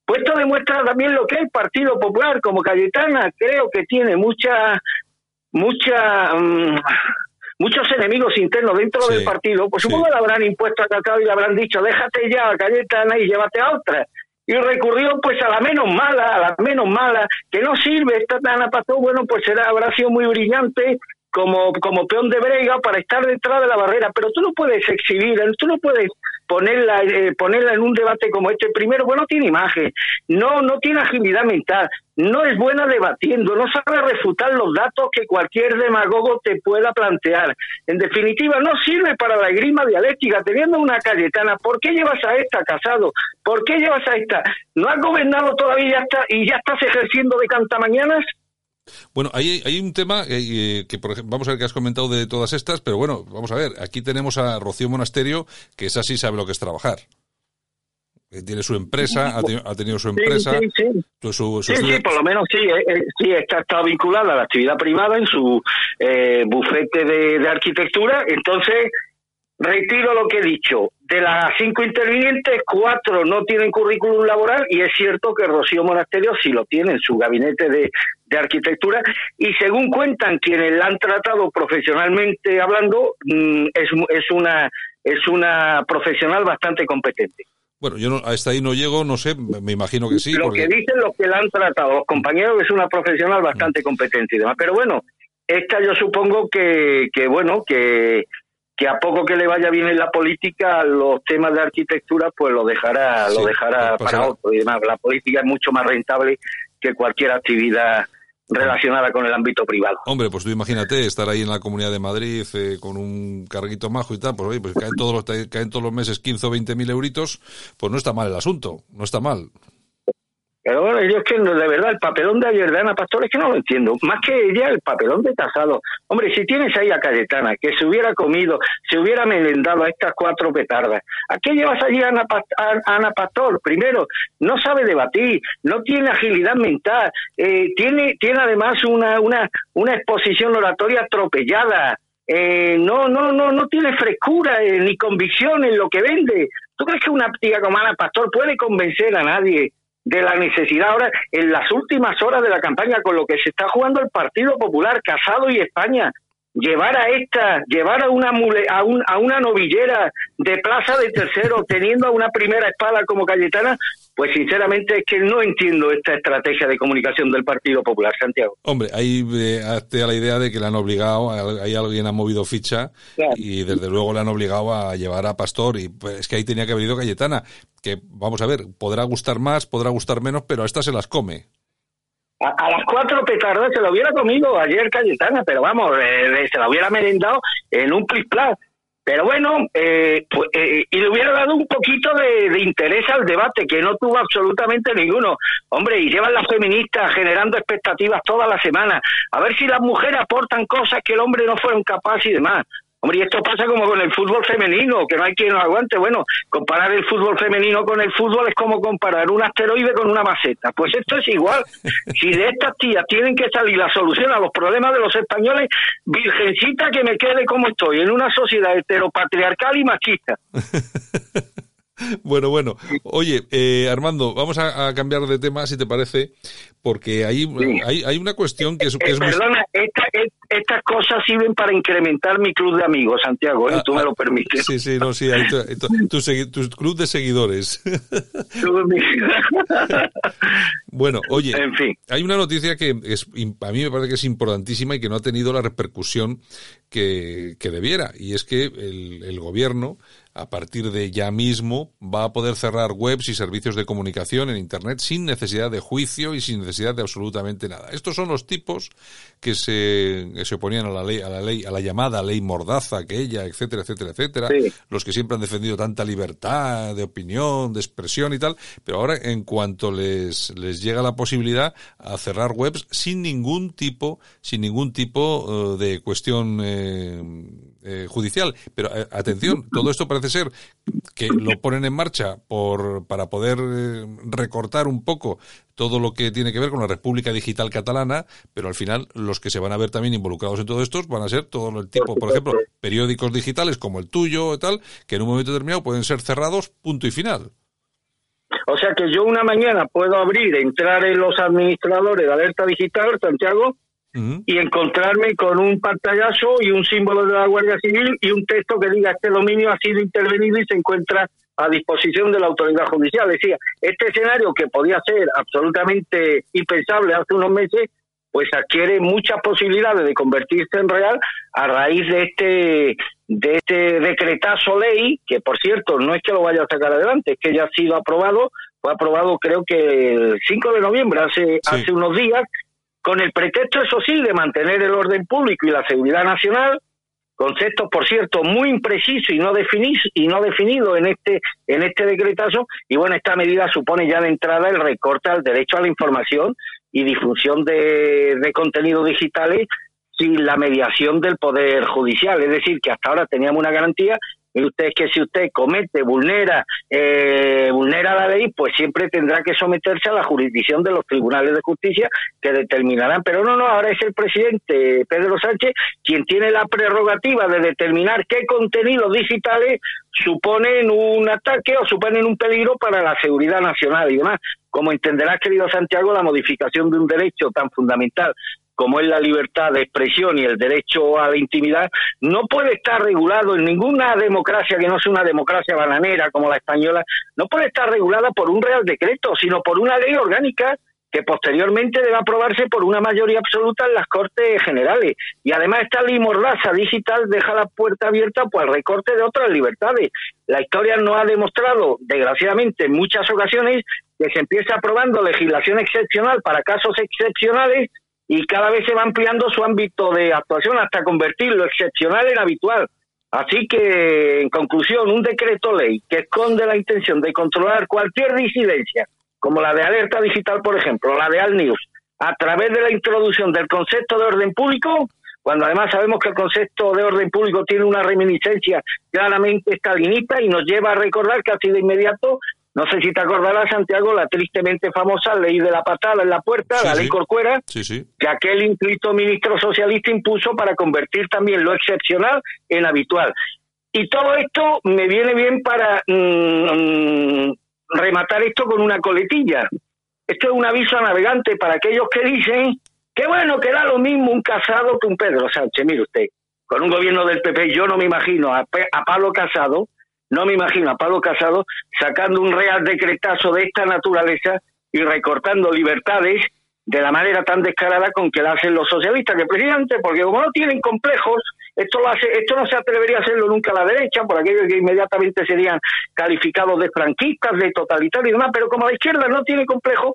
pues esto demuestra también lo que es el Partido Popular, como Cayetana, creo que tiene mucha, mucha, mm, muchos enemigos internos dentro del partido, pues supongo que le habrán impuesto a Cacao y le habrán dicho, déjate ya, Cayetana, y llévate a otra y recurrió pues a la menos mala, a la menos mala, que no sirve, esta Ana Pastor, bueno, pues será, habrá sido muy brillante como, como peón de brega para estar detrás de la barrera, pero tú no puedes exhibir, tú no puedes ponerla, eh, ponerla en un debate como este. Primero, bueno, tiene imagen, no, no tiene agilidad mental, no es buena debatiendo, no sabe refutar los datos que cualquier demagogo te pueda plantear. En definitiva, no sirve para la grima dialéctica. Teniendo una Cayetana, ¿por qué llevas a esta casado? ¿Por qué llevas a esta? ¿No has gobernado todavía está, y ya estás ejerciendo de cantamañanas? Bueno, hay, hay un tema eh, que, por ejemplo, vamos a ver que has comentado de todas estas, pero bueno, vamos a ver, aquí tenemos a Rocío Monasterio, que es así, sabe lo que es trabajar. Eh, tiene su empresa, ha, tenido su empresa. Sí, sí, sí. por lo menos sí, eh, sí está, está, vinculada a la actividad privada en su bufete de, de arquitectura. Entonces, Retiro lo que he dicho. De las cinco intervinientes, cuatro no tienen currículum laboral y es cierto que Rocío Monasterio sí lo tiene en su gabinete de, arquitectura y según cuentan quienes la han tratado profesionalmente hablando, mm, es, es, una, es una profesional bastante competente. Bueno, yo no, hasta ahí no llego, no sé, me imagino que sí. Lo que dicen los que la han tratado, los compañeros, es una profesional bastante competente y demás. Pero bueno, esta yo supongo que, que bueno, que que a poco que le vaya bien en la política, los temas de arquitectura, pues lo dejará, lo dejará para otro. Y demás. La política es mucho más rentable que cualquier actividad relacionada con el ámbito privado. Hombre, pues tú imagínate estar ahí en la Comunidad de Madrid eh, con un carguito majo y tal, pues oye, pues caen todos los, caen todos los meses 15 o 20 mil euritos, pues no está mal el asunto, no está mal. Pero bueno, yo es que de verdad el papelón de ayer de Ana Pastor es que no lo entiendo. Más que ella, el papelón de Casado. Hombre, si tienes ahí a Cayetana, que se hubiera comido, se hubiera merendado a estas cuatro petardas, ¿a qué llevas allí a Ana, Ana Pastor? Primero, no sabe debatir, no tiene agilidad mental, eh, tiene, tiene además una, una, una exposición oratoria atropellada. eh, no, no, no, no tiene frescura eh, ni convicción en lo que vende. ¿Tú crees que una tía como Ana Pastor puede convencer a nadie de la necesidad ahora, en las últimas horas de la campaña, con lo que se está jugando el Partido Popular, Casado y España, llevar a esta, llevar a una un, a una novillera de plaza de tercero, teniendo a una primera espada como Cayetana, pues sinceramente es que no entiendo esta estrategia de comunicación del Partido Popular, Santiago. Hombre, ahí eh, hazte a la idea de que le han obligado, ahí alguien ha movido ficha y desde luego le han obligado a llevar a Pastor y pues es que ahí tenía que haber ido Cayetana, que vamos a ver, podrá gustar más, podrá gustar menos, pero a esta se las come. A, las cuatro petardas se lo hubiera comido ayer Cayetana, pero vamos, eh, se la hubiera merendado en un plis Pero bueno, eh, pues, eh, y le hubiera dado un poquito de, interés al debate, que no tuvo absolutamente ninguno. Hombre, y llevan las feministas generando expectativas toda la semana. A ver si las mujeres aportan cosas que el hombre no fueron capaces y demás. Hombre, y esto pasa como con el fútbol femenino, que no hay quien lo aguante. Bueno, comparar el fútbol femenino con el fútbol es como comparar un asteroide con una maceta. Pues esto es igual. Si de estas tías tienen que salir la solución a los problemas de los españoles, virgencita que me quede como estoy, en una sociedad heteropatriarcal y machista. Bueno, bueno. Oye, eh, Armando, vamos a, cambiar de tema, si te parece, porque hay, hay, una cuestión que es, que es Perdona, estas cosas sirven para incrementar mi club de amigos, Santiago, ¿eh? ah, tú me lo permites. Sí, sí, no, sí, tu, club de seguidores. bueno, oye, en fin. hay una noticia que es, a mí me parece que es importantísima y que no ha tenido la repercusión que, que debiera, y es que el, el gobierno a partir de ya mismo va a poder cerrar webs y servicios de comunicación en Internet sin necesidad de juicio y sin necesidad de absolutamente nada. Estos son los tipos que se, se oponían a la ley, a la ley, a la llamada ley mordaza, aquella, etcétera, etcétera, etcétera. Los que siempre han defendido tanta libertad de opinión, de expresión y tal. Pero ahora, en cuanto les, les llega la posibilidad a cerrar webs sin ningún tipo, sin ningún tipo eh, de cuestión eh, eh, judicial. Pero atención, todo esto parece ser que lo ponen en marcha por, para poder eh, recortar un poco todo lo que tiene que ver con la República Digital Catalana, pero al final los que se van a ver también involucrados en todo esto van a ser todo el tipo, por ejemplo, periódicos digitales como el tuyo y tal, que en un momento determinado pueden ser cerrados, punto y final. O sea que yo una mañana puedo abrir, entrar en los administradores de alerta digital, Santiago, y encontrarme con un pantallazo y un símbolo de la Guardia Civil y un texto que diga este dominio ha sido intervenido y se encuentra a disposición de la autoridad judicial. Decía, este escenario que podía ser absolutamente impensable hace unos meses, pues adquiere muchas posibilidades de convertirse en real a raíz de este de este decretazo ley, que por cierto no es que lo vaya a sacar adelante, es que ya ha sido aprobado, fue aprobado creo que el 5 de noviembre, hace, hace unos días, con el pretexto, eso sí, de mantener el orden público y la seguridad nacional, conceptos, por cierto, muy imprecisos y no definidos y no definido en este en este decretazo. Y bueno, esta medida supone ya de entrada el recorte al derecho a la información y difusión de, de contenidos digitales sin la mediación del poder judicial. Es decir, que hasta ahora teníamos una garantía y usted que si usted comete, vulnera, eh, vulnera la ley, pues siempre tendrá que someterse a la jurisdicción de los tribunales de justicia que determinarán. Pero no, no, ahora es el presidente Pedro Sánchez quien tiene la prerrogativa de determinar qué contenidos digitales suponen un ataque o suponen un peligro para la seguridad nacional y demás. Como entenderás, querido Santiago, la modificación de un derecho tan fundamental como es la libertad de expresión y el derecho a la intimidad, no puede estar regulado en ninguna democracia que no sea una democracia bananera como la española, no puede estar regulada por un real decreto, sino por una ley orgánica que posteriormente debe aprobarse por una mayoría absoluta en las Cortes Generales. Y además esta ley digital deja la puerta abierta pues, al recorte de otras libertades. La historia no ha demostrado, desgraciadamente, en muchas ocasiones, que se empieza aprobando legislación excepcional para casos excepcionales y cada vez se va ampliando su ámbito de actuación hasta convertir lo excepcional en habitual. Así que, en conclusión, un decreto ley que esconde la intención de controlar cualquier disidencia, como la de alerta digital, por ejemplo, la de Al News, a través de la introducción del concepto de orden público, cuando además sabemos que el concepto de orden público tiene una reminiscencia claramente estalinista y nos lleva a recordar casi de inmediato No sé si te acordarás, Santiago, la tristemente famosa ley de la patada en la puerta, la ley Corcuera, que aquel incluido ministro socialista impuso para convertir también lo excepcional en habitual. Y todo esto me viene bien para mm, rematar esto con una coletilla. Esto es un aviso a navegante para aquellos que dicen que bueno, que da lo mismo un casado que un Pedro Sánchez. Mire usted, con un gobierno del PP yo no me imagino a, a Pablo Casado no me imagino a Pablo Casado sacando un real decretazo de esta naturaleza y recortando libertades de la manera tan descarada con que lo hacen los socialistas, que presidente, porque como no tienen complejos, esto lo hace, esto no se atrevería a hacerlo nunca a la derecha, por aquellos que inmediatamente serían calificados de franquistas, de totalitarios y demás, pero como la izquierda no tiene complejos,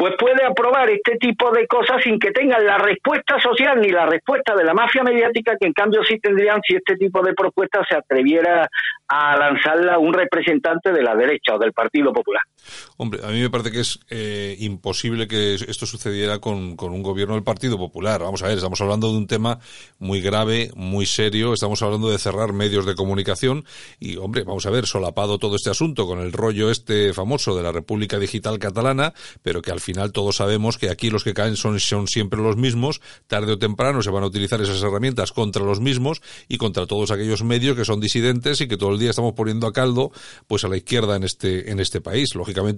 pues puede aprobar este tipo de cosas sin que tengan la respuesta social ni la respuesta de la mafia mediática que en cambio sí tendrían si este tipo de propuestas se atreviera a lanzarla un representante de la derecha o del Partido Popular. Hombre, a mí me parece que es eh, imposible que esto sucediera con, con, un gobierno del Partido Popular. Vamos a ver, estamos hablando de un tema muy grave, muy serio, estamos hablando de cerrar medios de comunicación y, hombre, vamos a ver, solapado todo este asunto con el rollo este famoso de la República Digital Catalana, pero que al final todos sabemos que aquí los que caen son, son siempre los mismos, tarde o temprano se van a utilizar esas herramientas contra los mismos y contra todos aquellos medios que son disidentes y que todo el día estamos poniendo a caldo pues a la izquierda en este, en este país.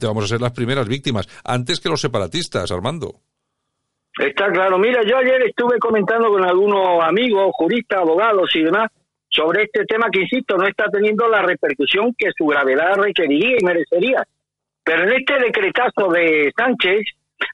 Vamos a ser las primeras víctimas, antes que los separatistas, Armando. Está claro. Mira, yo ayer estuve comentando con algunos amigos, juristas, abogados y demás, sobre este tema que, insisto, no está teniendo la repercusión que su gravedad requeriría y merecería. Pero en este decretazo de Sánchez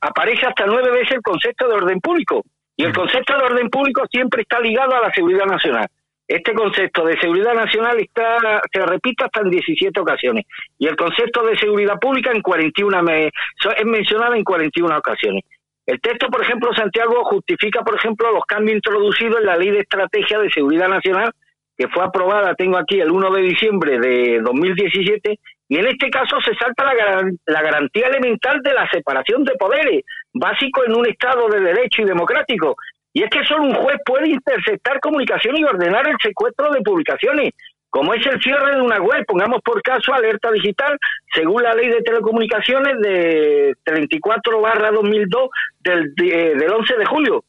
aparece hasta nueve veces el concepto de orden público. Y el concepto de orden público siempre está ligado a la seguridad nacional. Este concepto de seguridad nacional está se repite hasta en 17 ocasiones y el concepto de seguridad pública en 41 me, es mencionado en 41 ocasiones. El texto, por ejemplo, Santiago justifica, por ejemplo, los cambios introducidos en la Ley de Estrategia de Seguridad Nacional que fue aprobada, tengo aquí, el 1 de diciembre de 2017, y en este caso se salta la, la garantía elemental de la separación de poderes, básico en un Estado de derecho y democrático, y es que solo un juez puede interceptar comunicación y ordenar el secuestro de publicaciones, como es el cierre de una web, pongamos por caso alerta digital, según la ley de telecomunicaciones de 34 barra 2002 del, eh, del 11 de julio.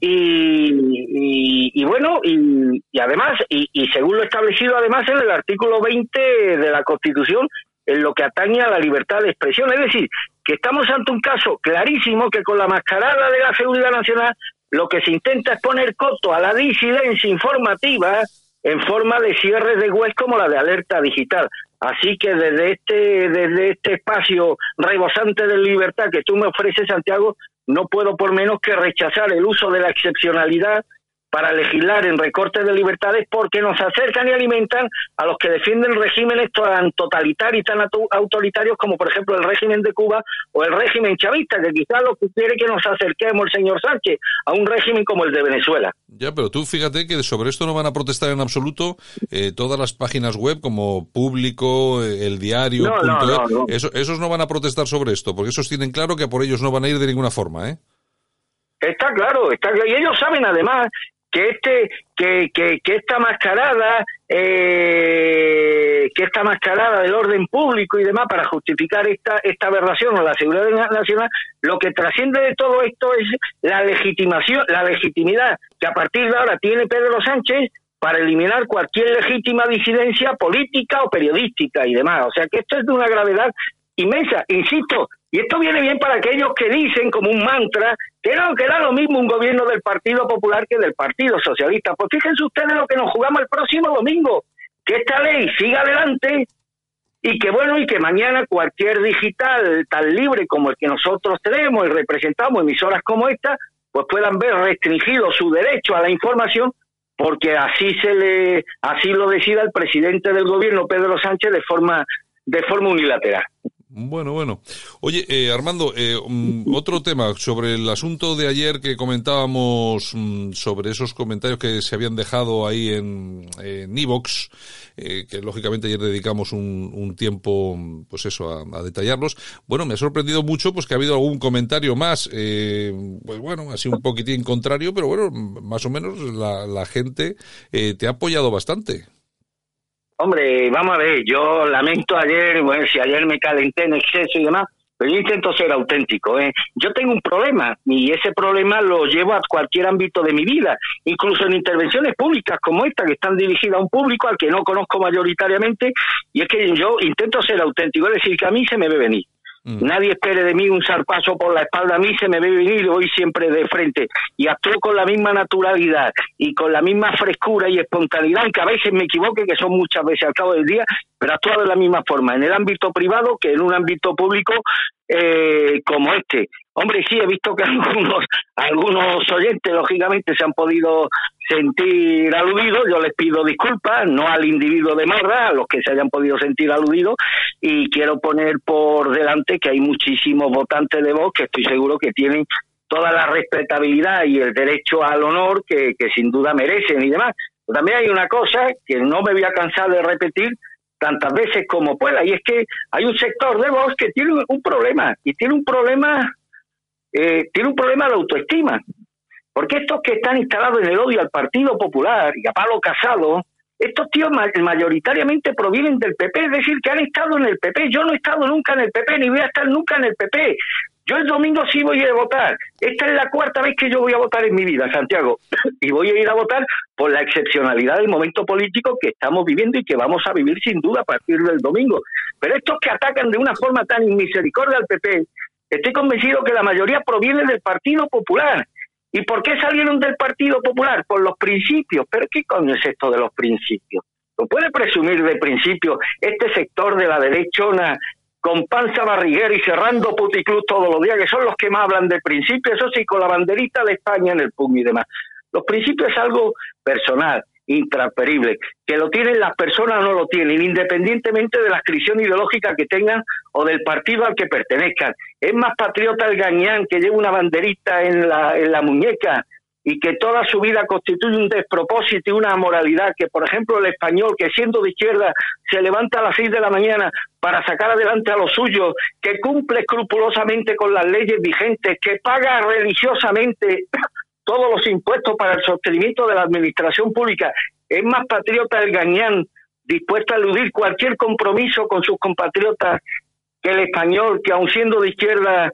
y, bueno, y, además, y, y, según lo establecido además en el artículo 20 de la Constitución, en lo que atañe a la libertad de expresión. Es decir, que estamos ante un caso clarísimo que con la mascarada de la seguridad nacional lo que se intenta es poner coto a la disidencia informativa en forma de cierres de web como la de alerta digital. Así que desde este, desde este espacio rebosante de libertad que tú me ofreces, Santiago, no puedo por menos que rechazar el uso de la excepcionalidad para legislar en recortes de libertades porque nos acercan y alimentan a los que defienden regímenes tan totalitarios y tan autoritarios como por ejemplo el régimen de Cuba o el régimen chavista, que quizás lo que quiere que nos acerquemos el señor Sánchez a un régimen como el de Venezuela. Ya, pero tú fíjate que sobre esto no van a protestar en absoluto eh, todas las páginas web como Público, eh, El Diario, no, e. esos no van a protestar sobre esto, porque esos tienen claro que por ellos no van a ir de ninguna forma, ¿eh? Está claro, está claro. Y ellos saben además que este que, que, que esta mascarada eh, que esta mascarada del orden público y demás para justificar esta esta aberración a la seguridad nacional lo que trasciende de todo esto es la legitimación la legitimidad que a partir de ahora tiene Pedro Sánchez para eliminar cualquier legítima disidencia política o periodística y demás. O sea que esto es de una gravedad inmensa. Insisto, y esto viene bien para aquellos que dicen como un mantra que no, que da lo mismo un gobierno del Partido Popular que del Partido Socialista. Pues fíjense ustedes lo que nos jugamos el próximo domingo, que esta ley siga adelante y que bueno, y que mañana cualquier digital tan libre como el que nosotros tenemos y representamos emisoras como esta, pues puedan ver restringido su derecho a la información porque así se le así lo decida el presidente del gobierno Pedro Sánchez de forma de forma unilateral. Bueno, bueno. Oye, eh, Armando, eh, mm, otro tema sobre el asunto de ayer que comentábamos mm, sobre esos comentarios que se habían dejado ahí en en Evox, eh, que lógicamente ayer dedicamos un, un tiempo, pues eso, a, detallarlos. Bueno, me ha sorprendido mucho pues que ha habido algún comentario más, eh, pues bueno, así un poquitín contrario, pero bueno, más o menos la, la gente te ha apoyado bastante. Hombre, vamos a ver, yo lamento ayer, bueno, si ayer me calenté en exceso y demás, pero yo intento ser auténtico. ¿eh? Yo tengo un problema y ese problema lo llevo a cualquier ámbito de mi vida, incluso en intervenciones públicas como esta, que están dirigidas a un público al que no conozco mayoritariamente, y es que yo intento ser auténtico, es decir, que a mí se me ve venir. Mm. Nadie espere de mí un zarpazo por la espalda. A mí se me ve venir voy siempre de frente. Y actúo con la misma naturalidad y con la misma frescura y espontaneidad, aunque a veces me equivoque, que son muchas veces al cabo del día, pero actúo de la misma forma en el ámbito privado que en un ámbito público eh, como este. Hombre, sí, he visto que algunos, algunos oyentes, lógicamente, se han podido sentir aludidos. Yo les pido disculpas, no al individuo de Marra, a los que se hayan podido sentir aludidos, y quiero poner por delante que hay muchísimos votantes de voz que estoy seguro que tienen toda la respetabilidad y el derecho al honor que, que sin duda merecen y demás. Pero también hay una cosa que no me voy a cansar de repetir tantas veces como pueda, y es que hay un sector de voz que tiene un problema, y tiene un problema eh, tiene un problema de autoestima. Porque estos que están instalados en el odio al Partido Popular y a Pablo Casado, estos tíos mayoritariamente provienen del PP, es decir, que han estado en el PP. Yo no he estado nunca en el PP, ni voy a estar nunca en el PP. Yo el domingo sí voy a votar. Esta es la cuarta vez que yo voy a votar en mi vida, Santiago. Y voy a ir a votar por la excepcionalidad del momento político que estamos viviendo y que vamos a vivir sin duda a partir del domingo. Pero estos que atacan de una forma tan inmisericordia al PP, Estoy convencido que la mayoría proviene del Partido Popular. ¿Y por qué salieron del Partido Popular? Por los principios. ¿Pero qué coño es esto de los principios? ¿Lo puede presumir de principios este sector de la derechona con panza barriguera y cerrando puticlub todos los días, que son los que más hablan de principios, eso sí, con la banderita de España en el pum y demás. Los principios es algo personal intransferible, que lo tienen las personas o no lo tienen, independientemente de la inscripción ideológica que tengan o del partido al que pertenezcan. Es más patriota el gañán que lleva una banderita en la muñeca y que toda su vida constituye un despropósito y una moralidad, que por ejemplo el español que siendo de izquierda se levanta a las seis de la mañana para sacar adelante a los suyos, que cumple escrupulosamente con las leyes vigentes, que paga religiosamente todos los impuestos para el sostenimiento de la administración pública. Es más patriota el gañán, dispuesto a eludir cualquier compromiso con sus compatriotas que el español, que aun siendo de izquierda,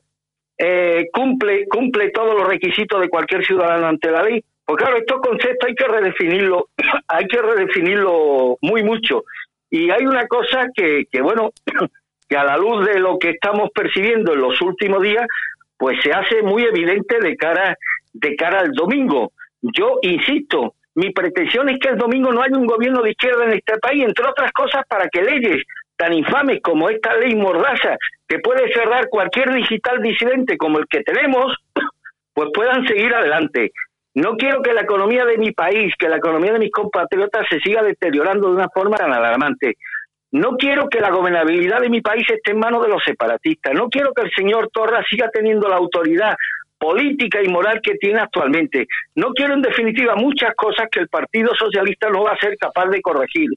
eh, cumple, cumple todos los requisitos de cualquier ciudadano ante la ley. Pues claro, estos conceptos hay que redefinirlo, hay que redefinirlo muy mucho. Y hay una cosa que, que bueno, que a la luz de lo que estamos percibiendo en los últimos días, pues se hace muy evidente de cara de cara al domingo. Yo insisto, mi pretensión es que el domingo no haya un gobierno de izquierda en este país, entre otras cosas para que leyes tan infames como esta ley mordaza, que puede cerrar cualquier digital disidente como el que tenemos, pues puedan seguir adelante. No quiero que la economía de mi país, que la economía de mis compatriotas se siga deteriorando de una forma tan alarmante. No quiero que la gobernabilidad de mi país esté en manos de los separatistas. No quiero que el señor Torra siga teniendo la autoridad política y moral que tiene actualmente. No quiero, en definitiva, muchas cosas que el Partido Socialista no va a ser capaz de corregir.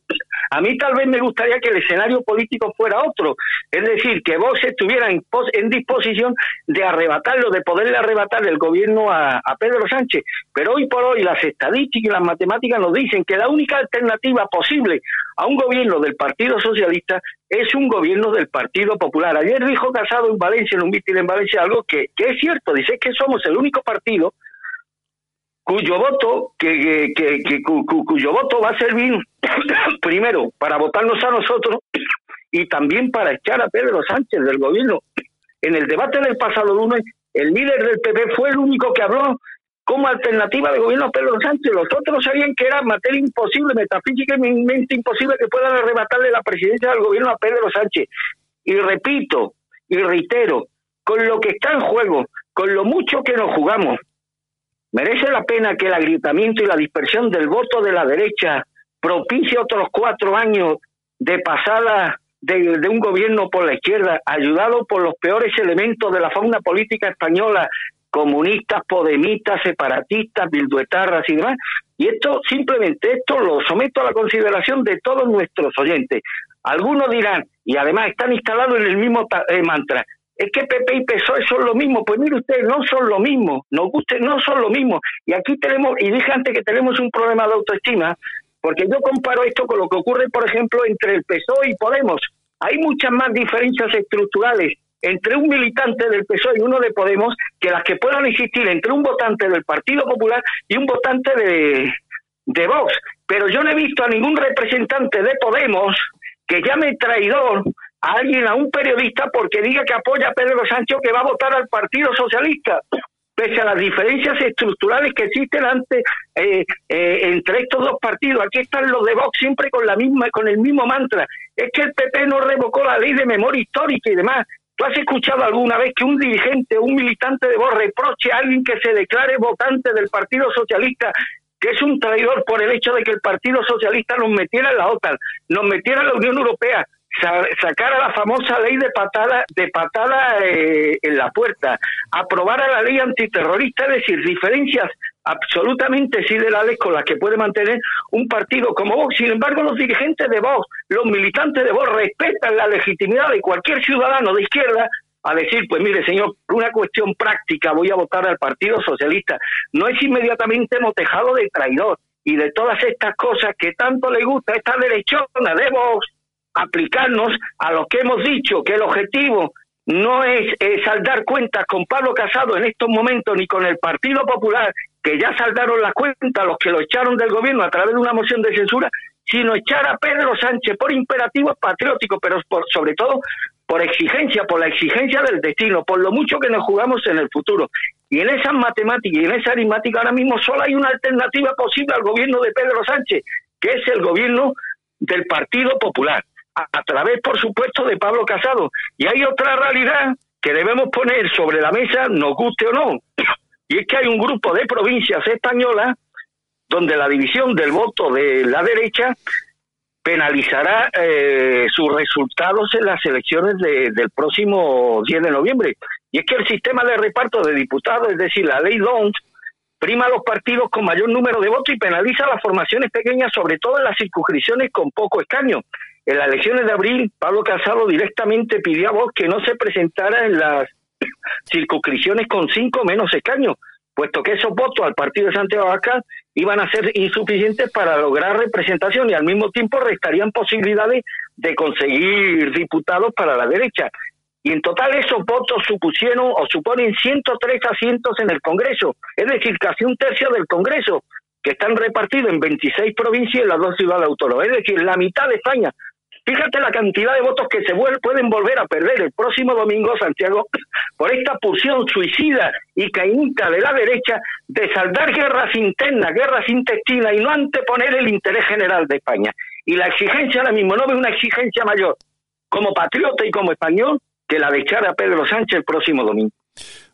A mí tal vez me gustaría que el escenario político fuera otro, es decir, que vos estuviera en, disposición de arrebatarlo, de poderle arrebatar el gobierno a, a Pedro Sánchez. Pero hoy por hoy las estadísticas y las matemáticas nos dicen que la única alternativa posible a un gobierno del Partido Socialista es un gobierno del Partido Popular. Ayer dijo Casado en Valencia, en un mitin en Valencia, algo que, es cierto, dice que somos el único partido cuyo voto que, cuyo voto va a servir primero para votarnos a nosotros y también para echar a Pedro Sánchez del gobierno. En el debate del pasado lunes, el líder del PP fue el único que habló como alternativa de gobierno a Pedro Sánchez. Los otros sabían que era materia imposible, metafísicamente imposible que puedan arrebatarle la presidencia del gobierno a Pedro Sánchez. Y repito y reitero, con lo que está en juego, con lo mucho que nos jugamos, merece la pena que el agrietamiento y la dispersión del voto de la derecha propicie otros cuatro años de pasada de, de, un gobierno por la izquierda, ayudado por los peores elementos de la fauna política española comunistas, podemitas, separatistas, bilduetarras y demás. Y esto, simplemente esto lo someto a la consideración de todos nuestros oyentes. Algunos dirán, y además están instalados en el mismo eh, mantra, es que PP y PSOE son lo mismo. Pues mire usted, no son lo mismo, nos guste, no son lo mismo. Y aquí tenemos, y dije antes que tenemos un problema de autoestima, porque yo comparo esto con lo que ocurre, por ejemplo, entre el PSOE y Podemos. Hay muchas más diferencias estructurales entre un militante del PSOE y uno de Podemos que las que puedan existir entre un votante del Partido Popular y un votante de, de Vox. Pero yo no he visto a ningún representante de Podemos que llame traidor a alguien, a un periodista, porque diga que apoya a Pedro Sánchez que va a votar al Partido Socialista pese a las diferencias estructurales que existen antes eh, eh, entre estos dos partidos. Aquí están los de Vox siempre con la misma, con el mismo mantra. Es que el PP no revocó la ley de memoria histórica y demás. ¿Tú has escuchado alguna vez que un dirigente o un militante de Vox reproche a alguien que se declare votante del Partido Socialista que es un traidor por el hecho de que el Partido Socialista nos metiera en la OTAN, nos metiera en la Unión Europea, sacar a la famosa ley de patada de patada eh, en la puerta, aprobar a la ley antiterrorista, es decir, diferencias absolutamente siderales con las que puede mantener un partido como Vox. Sin embargo, los dirigentes de Vox, los militantes de Vox respetan la legitimidad de cualquier ciudadano de izquierda a decir, pues mire, señor, una cuestión práctica voy a votar al Partido Socialista. No es inmediatamente motejado de traidor y de todas estas cosas que tanto le gusta esta derechona de Vox, aplicarnos a lo que hemos dicho, que el objetivo no es saldar cuentas con Pablo Casado en estos momentos ni con el Partido Popular, que ya saldaron las cuentas los que lo echaron del gobierno a través de una moción de censura, sino echar a Pedro Sánchez por imperativos patrióticos, pero por, sobre todo por exigencia, por la exigencia del destino, por lo mucho que nos jugamos en el futuro. Y en esas matemáticas y en esa aritmética ahora mismo solo hay una alternativa posible al gobierno de Pedro Sánchez, que es el gobierno del Partido Popular a, través, por supuesto, de Pablo Casado. Y hay otra realidad que debemos poner sobre la mesa, nos guste o no, y es que hay un grupo de provincias españolas donde la división del voto de la derecha penalizará eh, sus resultados en las elecciones del próximo 10 de noviembre. Y es que el sistema de reparto de diputados, es decir, la ley DONT, prima a los partidos con mayor número de votos y penaliza a las formaciones pequeñas, sobre todo en las circunscripciones con poco escaño. En las elecciones de abril, Pablo Casado directamente pidió a Vox que no se presentara en las circunscripciones con cinco menos escaños, puesto que esos votos al partido de Santiago Abascal iban a ser insuficientes para lograr representación y al mismo tiempo restarían posibilidades de conseguir diputados para la derecha. Y en total esos votos supusieron o suponen 103 asientos en el Congreso, es decir, casi un tercio del Congreso, que están repartidos en 26 provincias y en las dos ciudades autónomas, es decir, la mitad de España. Fíjate la cantidad de votos que se pueden volver a perder el próximo domingo, Santiago, por esta pulsión suicida y caínita de la derecha de saldar guerras internas, guerras intestinas y no anteponer el interés general de España. Y la exigencia ahora mismo no ve una exigencia mayor como patriota y como español que la de echar a Pedro Sánchez el próximo domingo.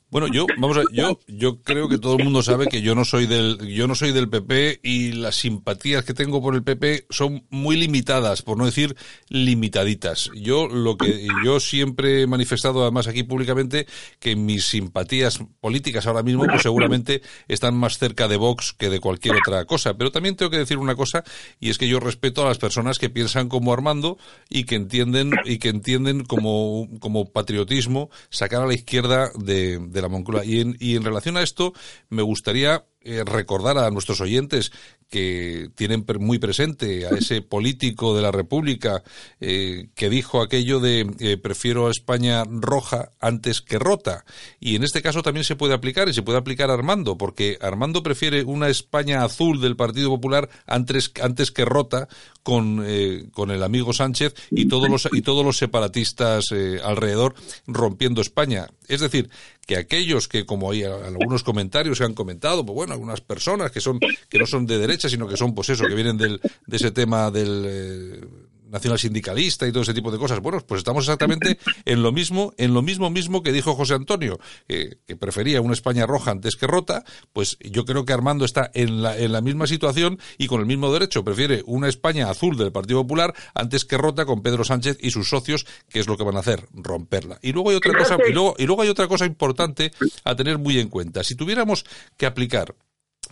Bueno, yo, vamos a, yo, yo creo que todo el mundo sabe que yo no soy del, yo no soy del PP y las simpatías que tengo por el PP son muy limitadas, por no decir limitaditas. Yo lo que, yo siempre he manifestado además aquí públicamente que mis simpatías políticas ahora mismo pues seguramente están más cerca de Vox que de cualquier otra cosa. Pero también tengo que decir una cosa y es que yo respeto a las personas que piensan como Armando y que entienden, y que entienden como, como patriotismo sacar a la izquierda de de la Moncloa. Y en, y en relación a esto, me gustaría eh, recordar a nuestros oyentes que tienen muy presente a ese político de la República eh, que dijo aquello de eh, prefiero a España roja antes que rota. Y en este caso también se puede aplicar y se puede aplicar a Armando, porque Armando prefiere una España azul del Partido Popular antes, antes que rota con, con el amigo Sánchez y todos los, y todos los separatistas alrededor rompiendo España. Es decir, que aquellos que, como hay algunos comentarios que han comentado, pues bueno, algunas personas que son que no son de derecha, sino que son, pues eso, que vienen del, de ese tema del eh, nacional sindicalista y todo ese tipo de cosas. Bueno, pues estamos exactamente en lo mismo, en lo mismo mismo que dijo José Antonio, que prefería una España roja antes que rota, pues yo creo que Armando está en la, en la misma situación y con el mismo derecho. Prefiere una España azul del Partido Popular antes que rota con Pedro Sánchez y sus socios, que es lo que van a hacer, romperla. Y luego hay otra cosa, y luego, y luego hay otra cosa importante a tener muy en cuenta. Si tuviéramos que aplicar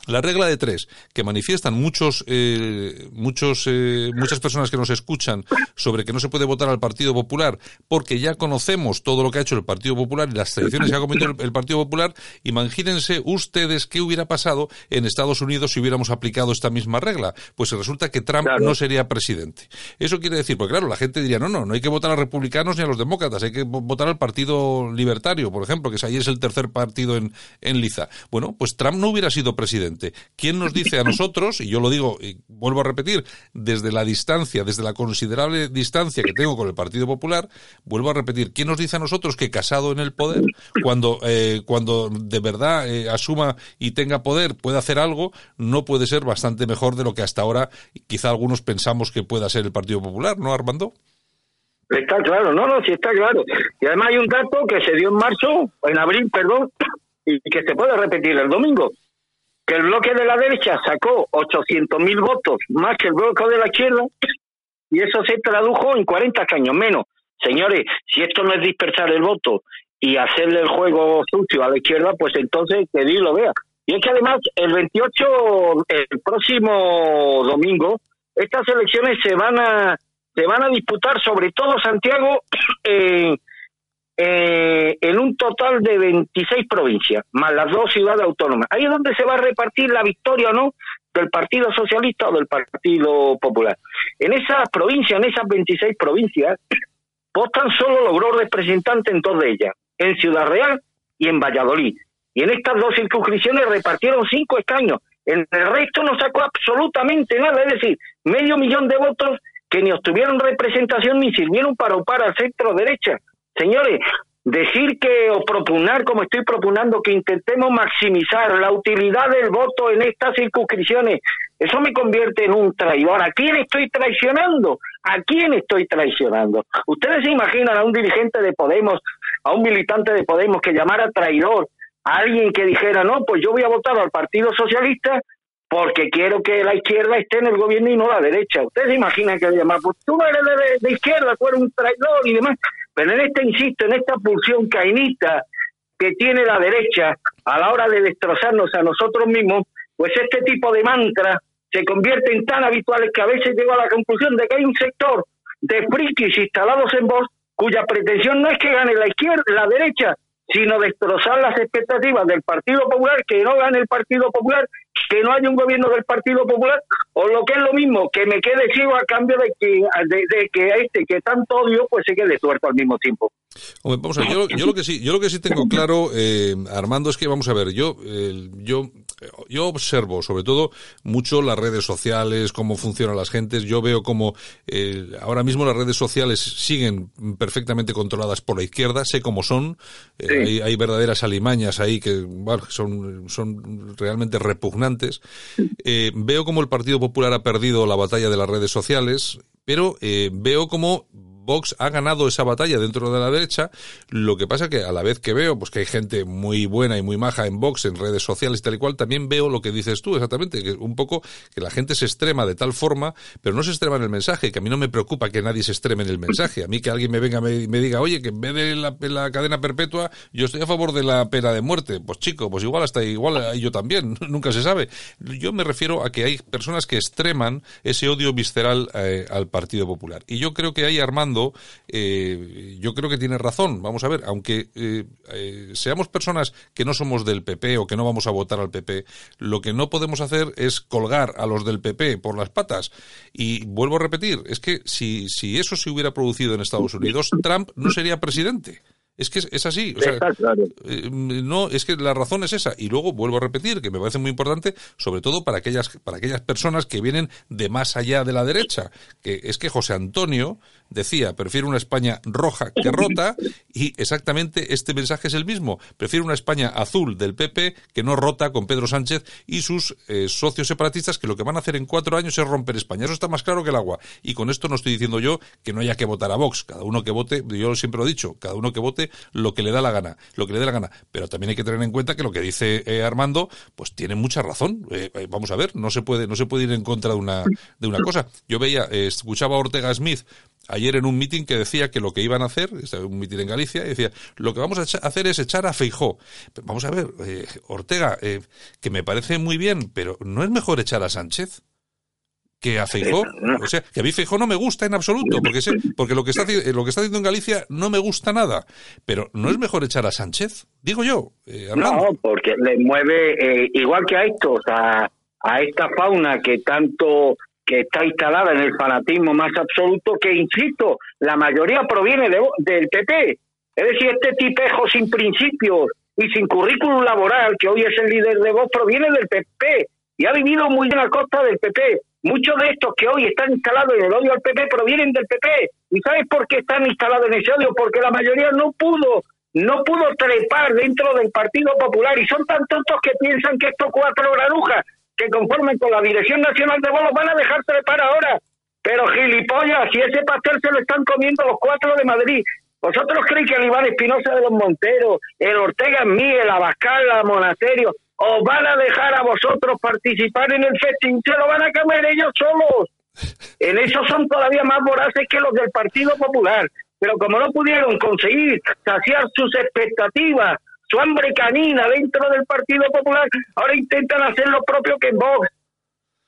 La regla de tres, que manifiestan muchos, eh, muchos, eh, muchas personas que nos escuchan sobre que no se puede votar al Partido Popular porque ya conocemos todo lo que ha hecho el Partido Popular y las tradiciones que ha cometido el, Partido Popular. Imagínense ustedes qué hubiera pasado en Estados Unidos si hubiéramos aplicado esta misma regla. Pues resulta que Trump no sería presidente. Eso quiere decir, porque claro, la gente diría, no, no, no hay que votar a republicanos ni a los demócratas, hay que votar al Partido Libertario, por ejemplo, que ahí es el tercer partido en, en Liza. Bueno, pues Trump no hubiera sido presidente ¿Quién nos dice a nosotros, y yo lo digo y vuelvo a repetir, desde la distancia, desde la considerable distancia que tengo con el Partido Popular, vuelvo a repetir, ¿quién nos dice a nosotros que casado en el poder, cuando, eh, cuando de verdad eh, asuma y tenga poder, pueda hacer algo, no puede ser bastante mejor de lo que hasta ahora quizá algunos pensamos que pueda ser el Partido Popular, ¿no, Armando? Está claro, no, no, sí está claro. Y además hay un dato que se dio en marzo, en abril, perdón, y que se puede repetir el domingo que el bloque de la derecha sacó 800.000 votos más que el bloque de la izquierda y eso se tradujo en 40 años menos. Señores, si esto no es dispersar el voto y hacerle el juego sucio a la izquierda, pues entonces que Dios lo vea. Y es que además el 28, el próximo domingo, estas elecciones se van a se van a disputar sobre todo Santiago eh, eh, en un total de 26 provincias, más las dos ciudades autónomas. Ahí es donde se va a repartir la victoria o no del Partido Socialista o del Partido Popular. En esas provincias, en esas 26 provincias, Postan solo logró representante en dos de ellas, en Ciudad Real y en Valladolid. Y en estas dos circunscripciones repartieron cinco escaños. En el resto no sacó absolutamente nada, es decir, medio millón de votos que ni obtuvieron representación ni sirvieron para opar al centro derecha. Señores, decir que o proponer, como estoy proponiendo, que intentemos maximizar la utilidad del voto en estas circunscripciones, eso me convierte en un traidor. ¿A quién estoy traicionando? ¿A quién estoy traicionando? ¿Ustedes se imaginan a un dirigente de Podemos, a un militante de Podemos que llamara traidor a alguien que dijera, no, pues yo voy a votar al Partido Socialista porque quiero que la izquierda esté en el gobierno y no la derecha. Ustedes se imaginan que le llaman, pues tú eres de, de izquierda, tú eres un traidor y demás. Pero en esta, insisto, en esta pulsión cainita que tiene la derecha a la hora de destrozarnos a nosotros mismos, pues este tipo de mantra se convierte en tan habituales que a veces llego a la conclusión de que hay un sector de frikis instalados en voz cuya pretensión no es que gane la izquierda, la derecha, sino destrozar las expectativas del Partido Popular, que no gane el Partido Popular, que no haya un gobierno del Partido Popular, o lo que es lo mismo, que me quede ciego a cambio de que, de, que a este que tanto odio, pues se quede tuerto al mismo tiempo. vamos a ver, yo, yo, lo que sí, yo lo que sí tengo claro, eh, Armando, es que vamos a ver, yo, yo yo observo sobre todo mucho las redes sociales, cómo funcionan las gentes. Yo veo como eh, ahora mismo las redes sociales siguen perfectamente controladas por la izquierda, sé cómo son. Eh, hay, verdaderas alimañas ahí que bueno, son, son realmente repugnantes. Eh, veo como el Partido Popular ha perdido la batalla de las redes sociales, pero veo como Vox ha ganado esa batalla dentro de la derecha. Lo que pasa que a la vez que veo pues que hay gente muy buena y muy maja en Vox, en redes sociales y tal y cual, también veo lo que dices tú exactamente, que un poco que la gente se extrema de tal forma, pero no se extrema en el mensaje, que a mí no me preocupa que nadie se extreme en el mensaje. A mí que alguien me venga y me diga, oye, que en vez de la, cadena perpetua, yo estoy a favor de la pena de muerte. Pues chico, pues igual hasta igual yo también, nunca se sabe. Yo me refiero a que hay personas que extreman ese odio visceral eh, al Partido Popular. Y yo creo que hay Armando eh, yo creo que tiene razón. Vamos a ver, aunque eh, eh, seamos personas que no somos del PP o que no vamos a votar al PP, lo que no podemos hacer es colgar a los del PP por las patas. Y vuelvo a repetir, es que si, si eso se hubiera producido en Estados Unidos, Trump no sería presidente. Es que es, así. O sea, eh, no, es que la razón es esa. Y luego vuelvo a repetir que me parece muy importante, sobre todo para aquellas, para aquellas personas que vienen de más allá de la derecha. Que es que José Antonio decía, prefiero una España roja que rota, y exactamente este mensaje es el mismo. Prefiero una España azul del PP que no rota con Pedro Sánchez y sus eh, socios separatistas que lo que van a hacer en cuatro años es romper España. Eso está más claro que el agua. Y con esto no estoy diciendo yo que no haya que votar a Vox. Cada uno que vote, yo siempre lo he dicho, cada uno que vote lo que le da la gana, lo que le dé la gana. Pero también hay que tener en cuenta que lo que dice eh, Armando, pues tiene mucha razón. Eh, eh, vamos a ver, no se puede, no se puede ir en contra de una, de una cosa. Yo veía, escuchaba a Ortega Smith ayer en un mitin que decía que lo que iban a hacer, un mitin en Galicia, y decía, lo que vamos a hacer es echar a Feijó. Vamos a ver, Ortega, que me parece muy bien, pero ¿no es mejor echar a Sánchez? Que a Feijó, o sea, que a mí Feijó no me gusta en absoluto, porque sé, porque lo que está lo que está haciendo en Galicia no me gusta nada, pero no es mejor echar a Sánchez, digo yo. Eh, no, porque le mueve eh, igual que a estos, a, a esta fauna que tanto que está instalada en el fanatismo más absoluto, que insisto, la mayoría proviene de, del PP. Es decir, este tipejo sin principios y sin currículum laboral, que hoy es el líder de Vox, proviene del PP y ha vivido muy bien a costa del PP. Muchos de estos que hoy están instalados en el odio al PP provienen del PP. ¿Y sabes por qué están instalados en ese odio? Porque la mayoría no pudo, no pudo trepar dentro del Partido Popular y son tan tontos que piensan que estos cuatro granujas que conformen con la Dirección Nacional de Bolos van a dejar trepar ahora. Pero gilipollas, si ese pastel se lo están comiendo los cuatro de Madrid. ¿Vosotros creéis que el Iván Espinosa de los Monteros, el Ortega Miguel, Abascal, Monasterio, os van a dejar a vosotros participar en el festín, se lo van a comer ellos solos. En eso son todavía más voraces que los del Partido Popular. Pero como no pudieron conseguir saciar sus expectativas, su hambre canina dentro del Partido Popular, ahora intentan hacer lo propio que en Vox.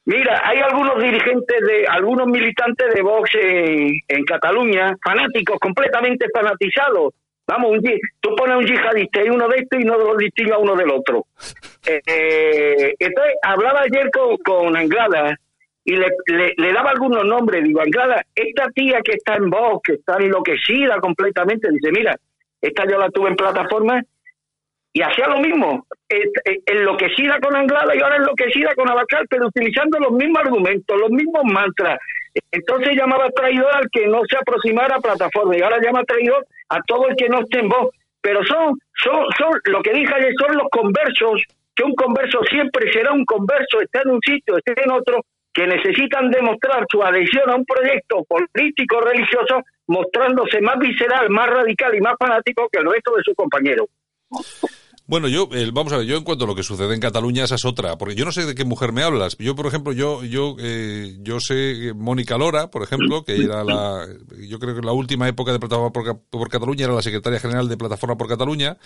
Mira, hay algunos dirigentes de, algunos militantes de Vox en Cataluña, fanáticos, completamente fanatizados, Vamos, un, tú pones un yihadista y uno de estos y no lo distingue a uno del otro. Eh, eh, entonces, hablaba ayer con, con Anglada y le, le, daba algunos nombres. Digo, Anglada, esta tía que está en voz, que está enloquecida completamente, dice, mira, esta yo la tuve en plataforma y hacía lo mismo, enloquecida con Anglada y ahora enloquecida con Abacal, pero utilizando los mismos argumentos, los mismos mantras. Entonces llamaba traidor al que no se aproximara a plataforma y ahora llama traidor a todo el que no esté en voz. Pero son, son, son lo que dije ayer, son los conversos, que un converso siempre será un converso, esté en un sitio, esté en otro, que necesitan demostrar su adhesión a un proyecto político religioso, mostrándose más visceral, más radical y más fanático que el resto de sus compañeros. Bueno, yo, vamos a ver, yo en cuanto a lo que sucede en Cataluña, esa es otra, porque yo no sé de qué mujer me hablas. Yo, por ejemplo, yo, yo, eh, yo sé Mónica Lora, por ejemplo, que era la, yo creo que la última época de Plataforma por, Cataluña era la secretaria general de Plataforma por Cataluña.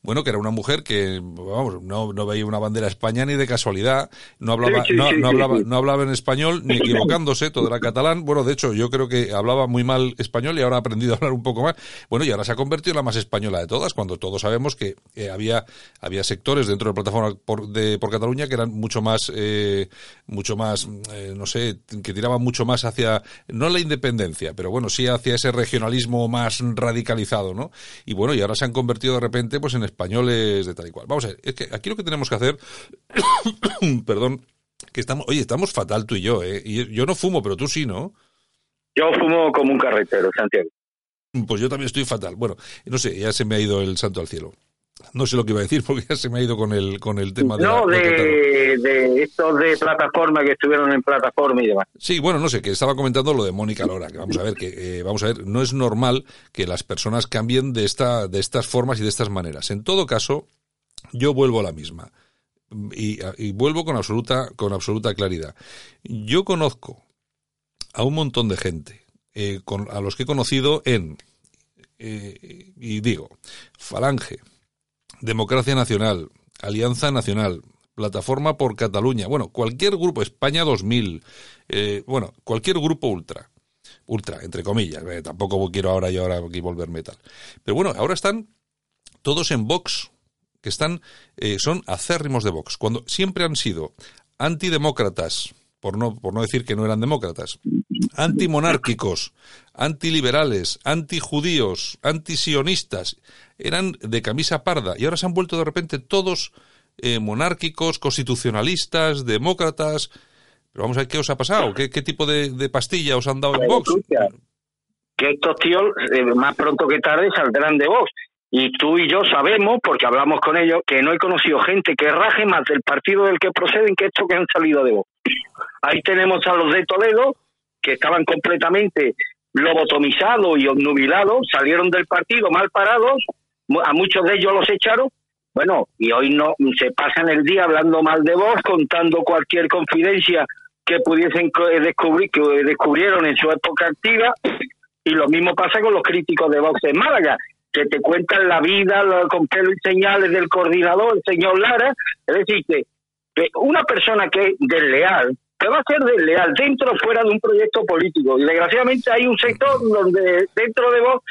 Bueno, que era una mujer que, vamos, no, no veía una bandera España ni de casualidad, no hablaba, no, no hablaba, no hablaba en español ni equivocándose, todo era catalán. Bueno, de hecho, yo creo que hablaba muy mal español y ahora ha aprendido a hablar un poco más. Bueno, y ahora se ha convertido en la más española de todas, cuando todos sabemos que eh, había había sectores dentro de la plataforma por, de, por Cataluña que eran mucho más, eh, mucho más, eh, no sé, que tiraban mucho más hacia, no la independencia, pero bueno, sí hacia ese regionalismo más radicalizado, ¿no? Y bueno, y ahora se han convertido de repente pues en españoles de tal y cual. Vamos a ver, es que aquí lo que tenemos que hacer, perdón, que estamos, oye, estamos fatal tú y yo, ¿eh? Y yo no fumo, pero tú sí, ¿no? Yo fumo como un carretero, Santiago. Pues yo también estoy fatal. Bueno, no sé, ya se me ha ido el santo al cielo. No sé lo que iba a decir porque ya se me ha ido con el, con el tema de... No, de, de, estos de plataforma que estuvieron en plataforma y demás. Sí, bueno, no sé, que estaba comentando lo de Mónica Lora, que vamos a ver, que eh, vamos a ver, no es normal que las personas cambien de, esta, de estas formas y de estas maneras. En todo caso, yo vuelvo a la misma. Y, y vuelvo con absoluta, con absoluta claridad. Yo conozco a un montón de gente, eh, con, a los que he conocido en, eh, y digo, Falange, Democracia Nacional, Alianza Nacional, Plataforma por Cataluña, bueno, cualquier grupo, España 2000, eh, bueno, cualquier grupo ultra, ultra, entre comillas, eh, tampoco quiero ahora y ahora aquí volverme tal. Pero bueno, ahora están todos en Vox, que están, eh, son acérrimos de Vox, cuando siempre han sido antidemócratas, por no, por no decir que no eran demócratas, antimonárquicos, antiliberales, antijudíos, antisionistas, eran de camisa parda y ahora se han vuelto de repente todos eh, monárquicos, constitucionalistas, demócratas. Pero vamos a ver qué os ha pasado, qué, tipo de, pastilla os han dado en Vox. Que estos tíos, eh, más pronto que tarde, saldrán de Vox. Y tú y yo sabemos, porque hablamos con ellos, que no he conocido gente que raje más del partido del que proceden que estos que han salido de Vox. Ahí tenemos a los de Toledo, que estaban completamente lobotomizados y obnubilados, salieron del partido mal parados, a muchos de ellos los echaron, bueno, y hoy no se pasan el día hablando mal de vos, contando cualquier confidencia que pudiesen descubrir, que descubrieron en su época activa, y lo mismo pasa con los críticos de Vox en Málaga, que te cuentan la vida con pelo y señales del coordinador, el señor Lara, es decir, que, una persona que es desleal, que va a ser desleal dentro o fuera de un proyecto político, y desgraciadamente hay un sector donde dentro de Vox,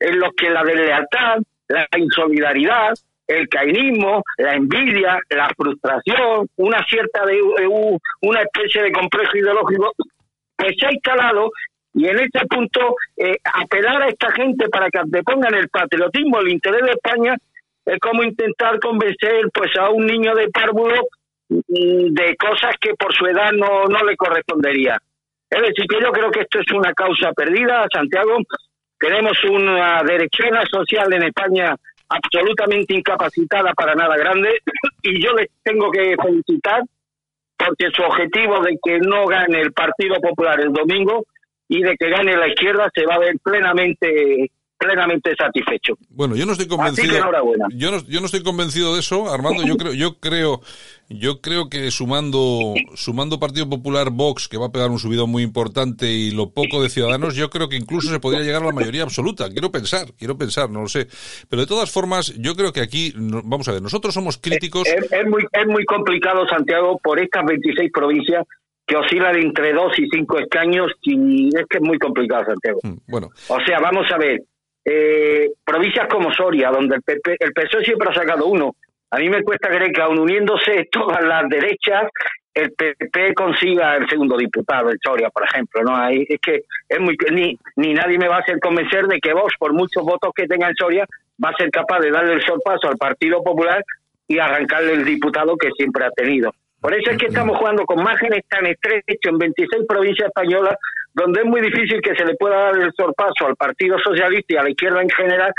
en los que la deslealtad, la insolidaridad, el cainismo, la envidia, la frustración, una cierta de, una especie de complejo ideológico que se ha instalado y en este punto eh, apelar a esta gente para que depongan el patriotismo, el interés de España es como intentar convencer pues a un niño de párvulo de cosas que por su edad no, no le correspondería. Es decir, que yo creo que esto es una causa perdida, Santiago. Tenemos una derechona social en España absolutamente incapacitada para nada grande y yo les tengo que felicitar porque su objetivo de que no gane el Partido Popular el domingo y de que gane la izquierda se va a ver plenamente plenamente satisfecho. Bueno, yo no estoy convencido. Yo no, yo no estoy convencido de eso, Armando. Yo creo, yo creo, yo creo que sumando, sumando Partido Popular, Vox, que va a pegar un subido muy importante y lo poco de Ciudadanos, yo creo que incluso se podría llegar a la mayoría absoluta. Quiero pensar, quiero pensar, no lo sé. Pero de todas formas, yo creo que aquí, vamos a ver, nosotros somos críticos. Es, es muy, es muy complicado, Santiago, por estas 26 provincias que oscilan entre 2 y 5 escaños y es que es muy complicado, Santiago. Mm, bueno. O sea, vamos a ver, eh, provincias como Soria, donde el, PP, el PSOE siempre ha sacado uno. A mí me cuesta creer que aun uniéndose todas las derechas, el PP consiga el segundo diputado en Soria, por ejemplo. no Ahí, Es que es muy ni, ni nadie me va a hacer convencer de que vos, por muchos votos que tenga en Soria, va a ser capaz de darle el sorpaso al Partido Popular y arrancarle el diputado que siempre ha tenido. Por eso es que estamos jugando con márgenes tan estrechos en 26 provincias españolas, donde es muy difícil que se le pueda dar el sorpaso al Partido Socialista y a la izquierda en general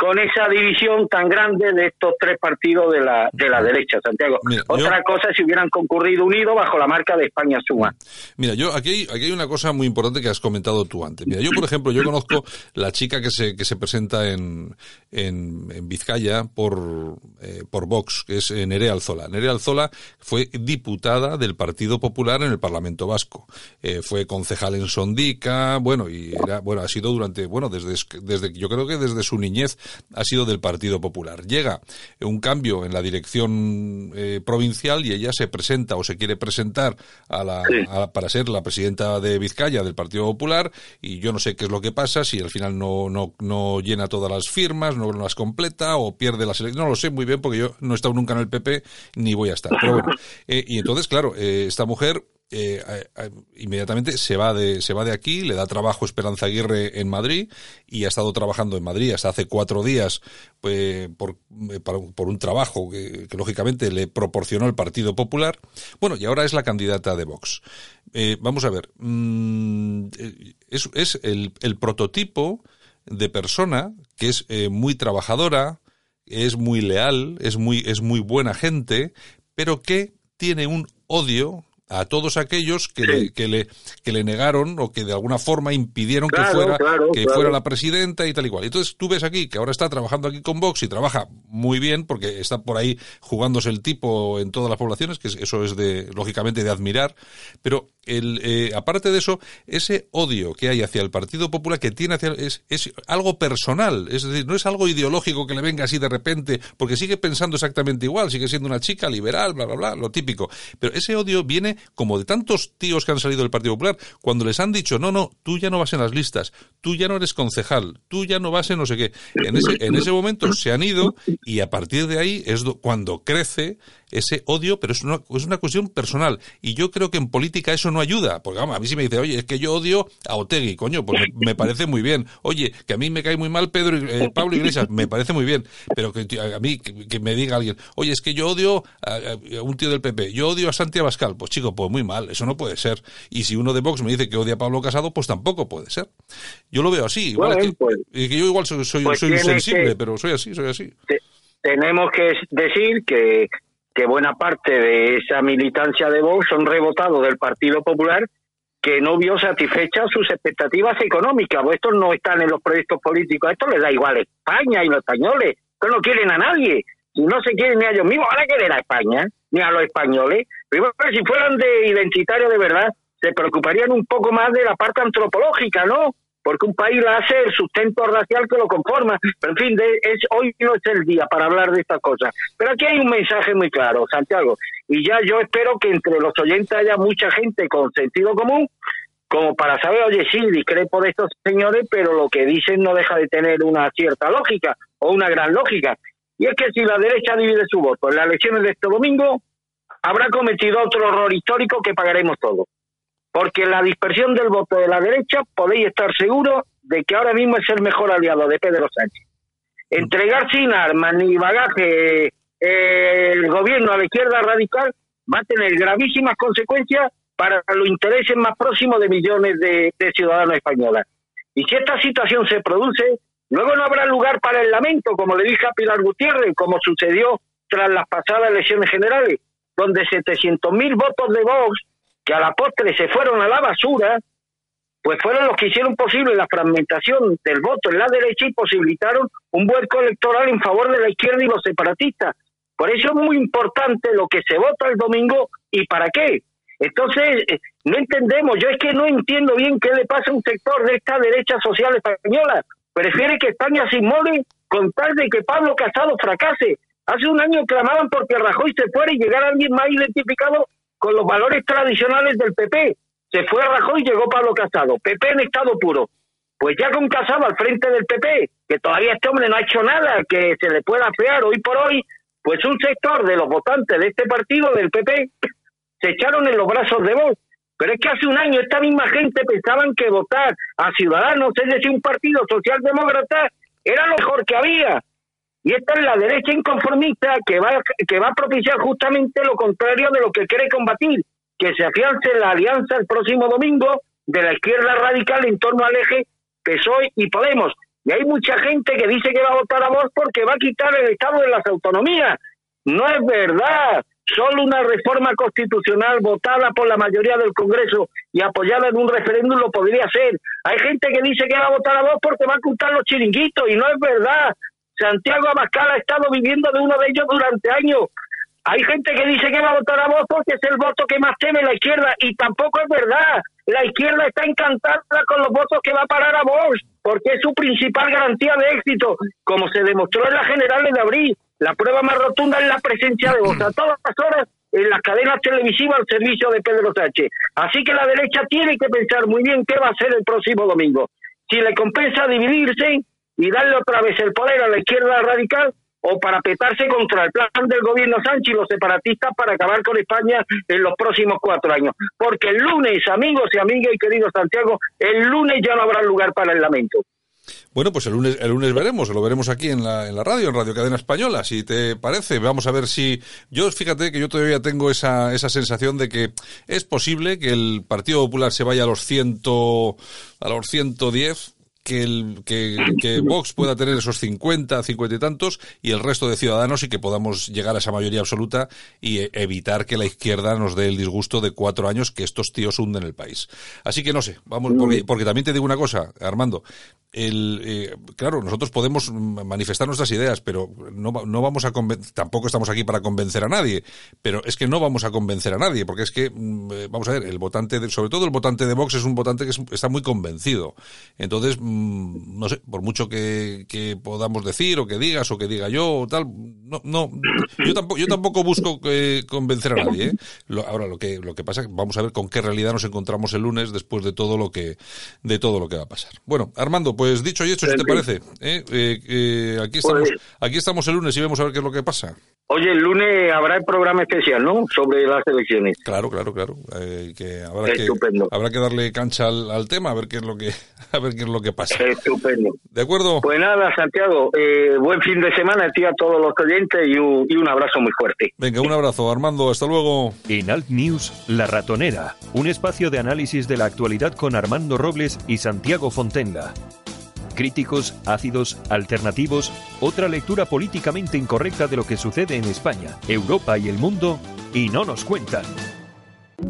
con esa división tan grande de estos tres partidos de la, de la derecha, Santiago. Otra cosa es si hubieran concurrido unidos bajo la marca de España Suma. Mira, yo aquí hay, aquí hay una cosa muy importante que has comentado tú antes. Mira, yo, por ejemplo, yo conozco la chica que se, que se presenta en, en, Vizcaya por, eh, por Vox, que es Nerea Alzola. Nerea Alzola fue diputada del Partido Popular en el Parlamento Vasco. Eh, fue concejal en Sondica, bueno, y era, bueno, ha sido durante, bueno, desde, desde, yo creo que desde su niñez ha sido del Partido Popular. Llega un cambio en la dirección eh, provincial y ella se presenta o se quiere presentar a la, para ser la presidenta de Vizcaya del Partido Popular y yo no sé qué es lo que pasa, si al final no, no, no llena todas las firmas, no las completa o pierde las elecciones, no lo sé muy bien porque yo no he estado nunca en el PP ni voy a estar. Pero bueno, eh, y entonces, claro, eh, esta mujer eh, inmediatamente se va de se va de aquí, le da trabajo Esperanza Aguirre en Madrid y ha estado trabajando en Madrid hasta hace cuatro días pues, por, eh, por, un trabajo que, lógicamente le proporcionó el Partido Popular. Bueno, y ahora es la candidata de Vox. Eh, vamos a ver, mm, es, es el, el, prototipo de persona que es muy trabajadora, es muy leal, es muy, es muy buena gente, pero que tiene un odio a todos aquellos que, le, que, le, que le negaron o que de alguna forma impidieron que fuera que fuera la presidenta y tal y cual. Entonces tú ves aquí que ahora está trabajando aquí con Vox y trabaja muy bien porque está por ahí jugándose el tipo en todas las poblaciones, que eso es de lógicamente de admirar, pero el, eh, aparte de eso, ese odio que hay hacia el Partido Popular que tiene hacia es, es algo personal, es decir, no es algo ideológico que le venga así de repente, porque sigue pensando exactamente igual, sigue siendo una chica liberal, bla bla bla, lo típico. Pero ese odio viene como de tantos tíos que han salido del Partido Popular, cuando les han dicho, no, no, tú ya no vas en las listas, tú ya no eres concejal, tú ya no vas en no sé qué. En ese, en ese momento se han ido y a partir de ahí es cuando crece ese odio, pero es una, es una cuestión personal. Y yo creo que en política eso no ayuda. Porque vamos, a mí si me dice, oye, es que yo odio a Otegui, coño, pues me, parece muy bien. Oye, que a mí me cae muy mal Pedro eh, Pablo Iglesias, me parece muy bien. Pero que a mí, que, me diga alguien, oye, es que yo odio a, un tío del PP, yo odio a Santiago Abascal. Pues chico, pues muy mal, eso no puede ser. Y si uno de Vox me dice que odia a Pablo Casado, pues tampoco puede ser. Yo lo veo así. Igual que, pues, que, yo igual soy, soy, pues soy insensible, pero soy así, soy así. tenemos que decir que que buena parte de esa militancia de Vox son rebotados del Partido Popular que no vio satisfechas sus expectativas económicas. Pues estos no están en los proyectos políticos, esto les da igual a España y los españoles, estos no quieren a nadie. Si no se quieren ni a ellos mismos, van a querer a España, ni a los españoles. Pero si fueran de identitario de verdad, se preocuparían un poco más de la parte antropológica, ¿no? Porque un país la hace el sustento racial que lo conforma. Pero en fin, es, hoy no es el día para hablar de estas cosas. Pero aquí hay un mensaje muy claro, Santiago. Y ya yo espero que entre los oyentes haya mucha gente con sentido común, como para saber, oye, sí, discrepo de estos señores, pero lo que dicen no deja de tener una cierta lógica o una gran lógica. Y es que si la derecha divide su voto en las elecciones de este domingo, habrá cometido otro error histórico que pagaremos todos porque la dispersión del voto de la derecha podéis estar seguros de que ahora mismo es el mejor aliado de Pedro Sánchez. Entregar sin armas ni bagaje eh, el gobierno a la izquierda radical va a tener gravísimas consecuencias para los intereses más próximos de millones de, de ciudadanos españoles. Y si esta situación se produce, luego no habrá lugar para el lamento, como le dije a Pilar Gutiérrez, como sucedió tras las pasadas elecciones generales, donde 700.000 votos de Vox que a la postre se fueron a la basura, pues fueron los que hicieron posible la fragmentación del voto en la derecha y posibilitaron un vuelco electoral en favor de la izquierda y los separatistas. Por eso es muy importante lo que se vota el domingo y para qué. Entonces, eh, no entendemos, yo es que no entiendo bien qué le pasa a un sector de esta derecha social española. Prefiere que España se inmole con tal de que Pablo Casado fracase. Hace un año clamaban porque Rajoy se fuera y llegara alguien más identificado con los valores tradicionales del PP. Se fue Rajoy y llegó Pablo Casado. PP en estado puro. Pues ya con Casado al frente del PP, que todavía este hombre no ha hecho nada que se le pueda fear hoy por hoy, pues un sector de los votantes de este partido, del PP, se echaron en los brazos de vos. Pero es que hace un año esta misma gente pensaban que votar a Ciudadanos, es decir, un partido socialdemócrata, era lo mejor que había. Y esta es la derecha inconformista que va, que va a propiciar justamente lo contrario de lo que quiere combatir, que se afiance la alianza el próximo domingo de la izquierda radical en torno al eje PSOE y Podemos. Y hay mucha gente que dice que va a votar a vos porque va a quitar el Estado de las autonomías. No es verdad. Solo una reforma constitucional votada por la mayoría del Congreso y apoyada en un referéndum lo podría hacer. Hay gente que dice que va a votar a vos porque va a ocultar los chiringuitos y no es verdad. Santiago Abascal ha estado viviendo de uno de ellos durante años. Hay gente que dice que va a votar a vos porque es el voto que más teme la izquierda y tampoco es verdad. La izquierda está encantada con los votos que va a parar a vos porque es su principal garantía de éxito, como se demostró en las generales de abril. La prueba más rotunda es la presencia de vos a todas las horas en las cadenas televisivas al servicio de Pedro Sánchez. Así que la derecha tiene que pensar muy bien qué va a hacer el próximo domingo. Si le compensa dividirse, y darle otra vez el poder a la izquierda radical o para petarse contra el plan del gobierno Sánchez y los separatistas para acabar con España en los próximos cuatro años. Porque el lunes, amigos y amigas y queridos Santiago, el lunes ya no habrá lugar para el lamento. Bueno, pues el lunes, el lunes veremos, lo veremos aquí en la, en la radio, en Radio Cadena Española, si te parece. Vamos a ver si. Yo, fíjate que yo todavía tengo esa, esa sensación de que es posible que el Partido Popular se vaya a los ciento, a los 110 que, el, que, que, Vox pueda tener esos 50, 50 y tantos y el resto de ciudadanos y que podamos llegar a esa mayoría absoluta y e, evitar que la izquierda nos dé el disgusto de cuatro años que estos tíos hunden el país. Así que no sé, vamos, porque, porque también te digo una cosa, Armando, el, eh, claro, nosotros podemos manifestar nuestras ideas, pero no, no vamos a tampoco estamos aquí para convencer a nadie, pero es que no vamos a convencer a nadie, porque es que, mm, eh, vamos a ver, el votante, de, sobre todo el votante de Vox es un votante que está muy convencido. Entonces, no sé, por mucho que, que, podamos decir o que digas o que diga yo o tal, no, no, yo tampoco, yo tampoco busco que convencer a nadie. ¿eh? ahora, lo que, lo que pasa, vamos a ver con qué realidad nos encontramos el lunes después de todo lo que, de todo lo que va a pasar. Bueno, Armando, pues dicho y hecho, si te parece, ¿eh? Eh, eh, aquí, estamos, pues- aquí estamos el lunes y vemos a ver qué es lo que pasa. Oye, el lunes habrá el programa especial, ¿no? Sobre las elecciones. Claro, claro, claro. que habrá, que, habrá que darle cancha al, tema, a ver qué es lo que a ver qué es lo que pasa. Estupendo. ¿De acuerdo? Pues nada, Santiago, buen fin de semana a ti, a todos los oyentes y un, y un abrazo muy fuerte. Venga, un abrazo, Armando, hasta luego. En Alt News, La Ratonera, un espacio de análisis de la actualidad con Armando Robles y Santiago Fontenga críticos, ácidos, alternativos, otra lectura políticamente incorrecta de lo que sucede en España, Europa y el mundo, y no nos cuentan.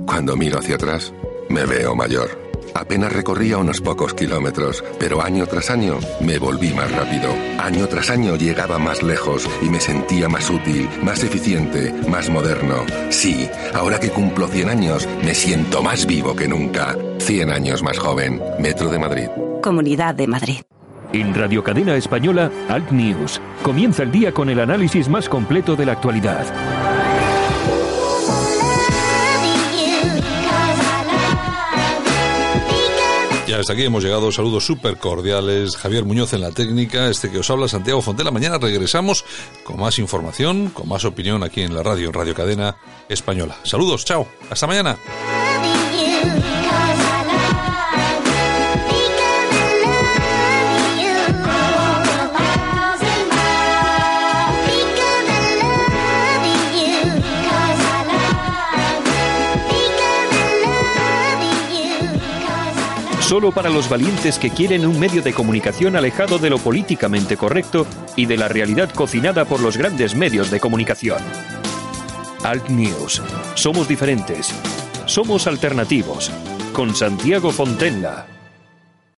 Cuando miro hacia atrás, Me veo mayor. Apenas recorría unos pocos kilómetros, pero año tras año me volví más rápido. Año tras año llegaba más lejos y me sentía más útil, más eficiente, más moderno. Sí, ahora que cumplo 100 años, me siento más vivo que nunca. 100 años más joven. Metro de Madrid. Comunidad de Madrid. En Radio Cadena Española, Alt News. Comienza el día con el análisis más completo de la actualidad. Ya hasta aquí hemos llegado. Saludos súper cordiales. Javier Muñoz en la técnica. Este que os habla, Santiago Fontela. Mañana regresamos con más información, con más opinión aquí en la radio, en Radio Cadena Española. Saludos, chao. Hasta mañana. Solo para los valientes que quieren un medio de comunicación alejado de lo políticamente correcto y de la realidad cocinada por los grandes medios de comunicación. Alt News. Somos diferentes. Somos alternativos. Con Santiago Fontenla.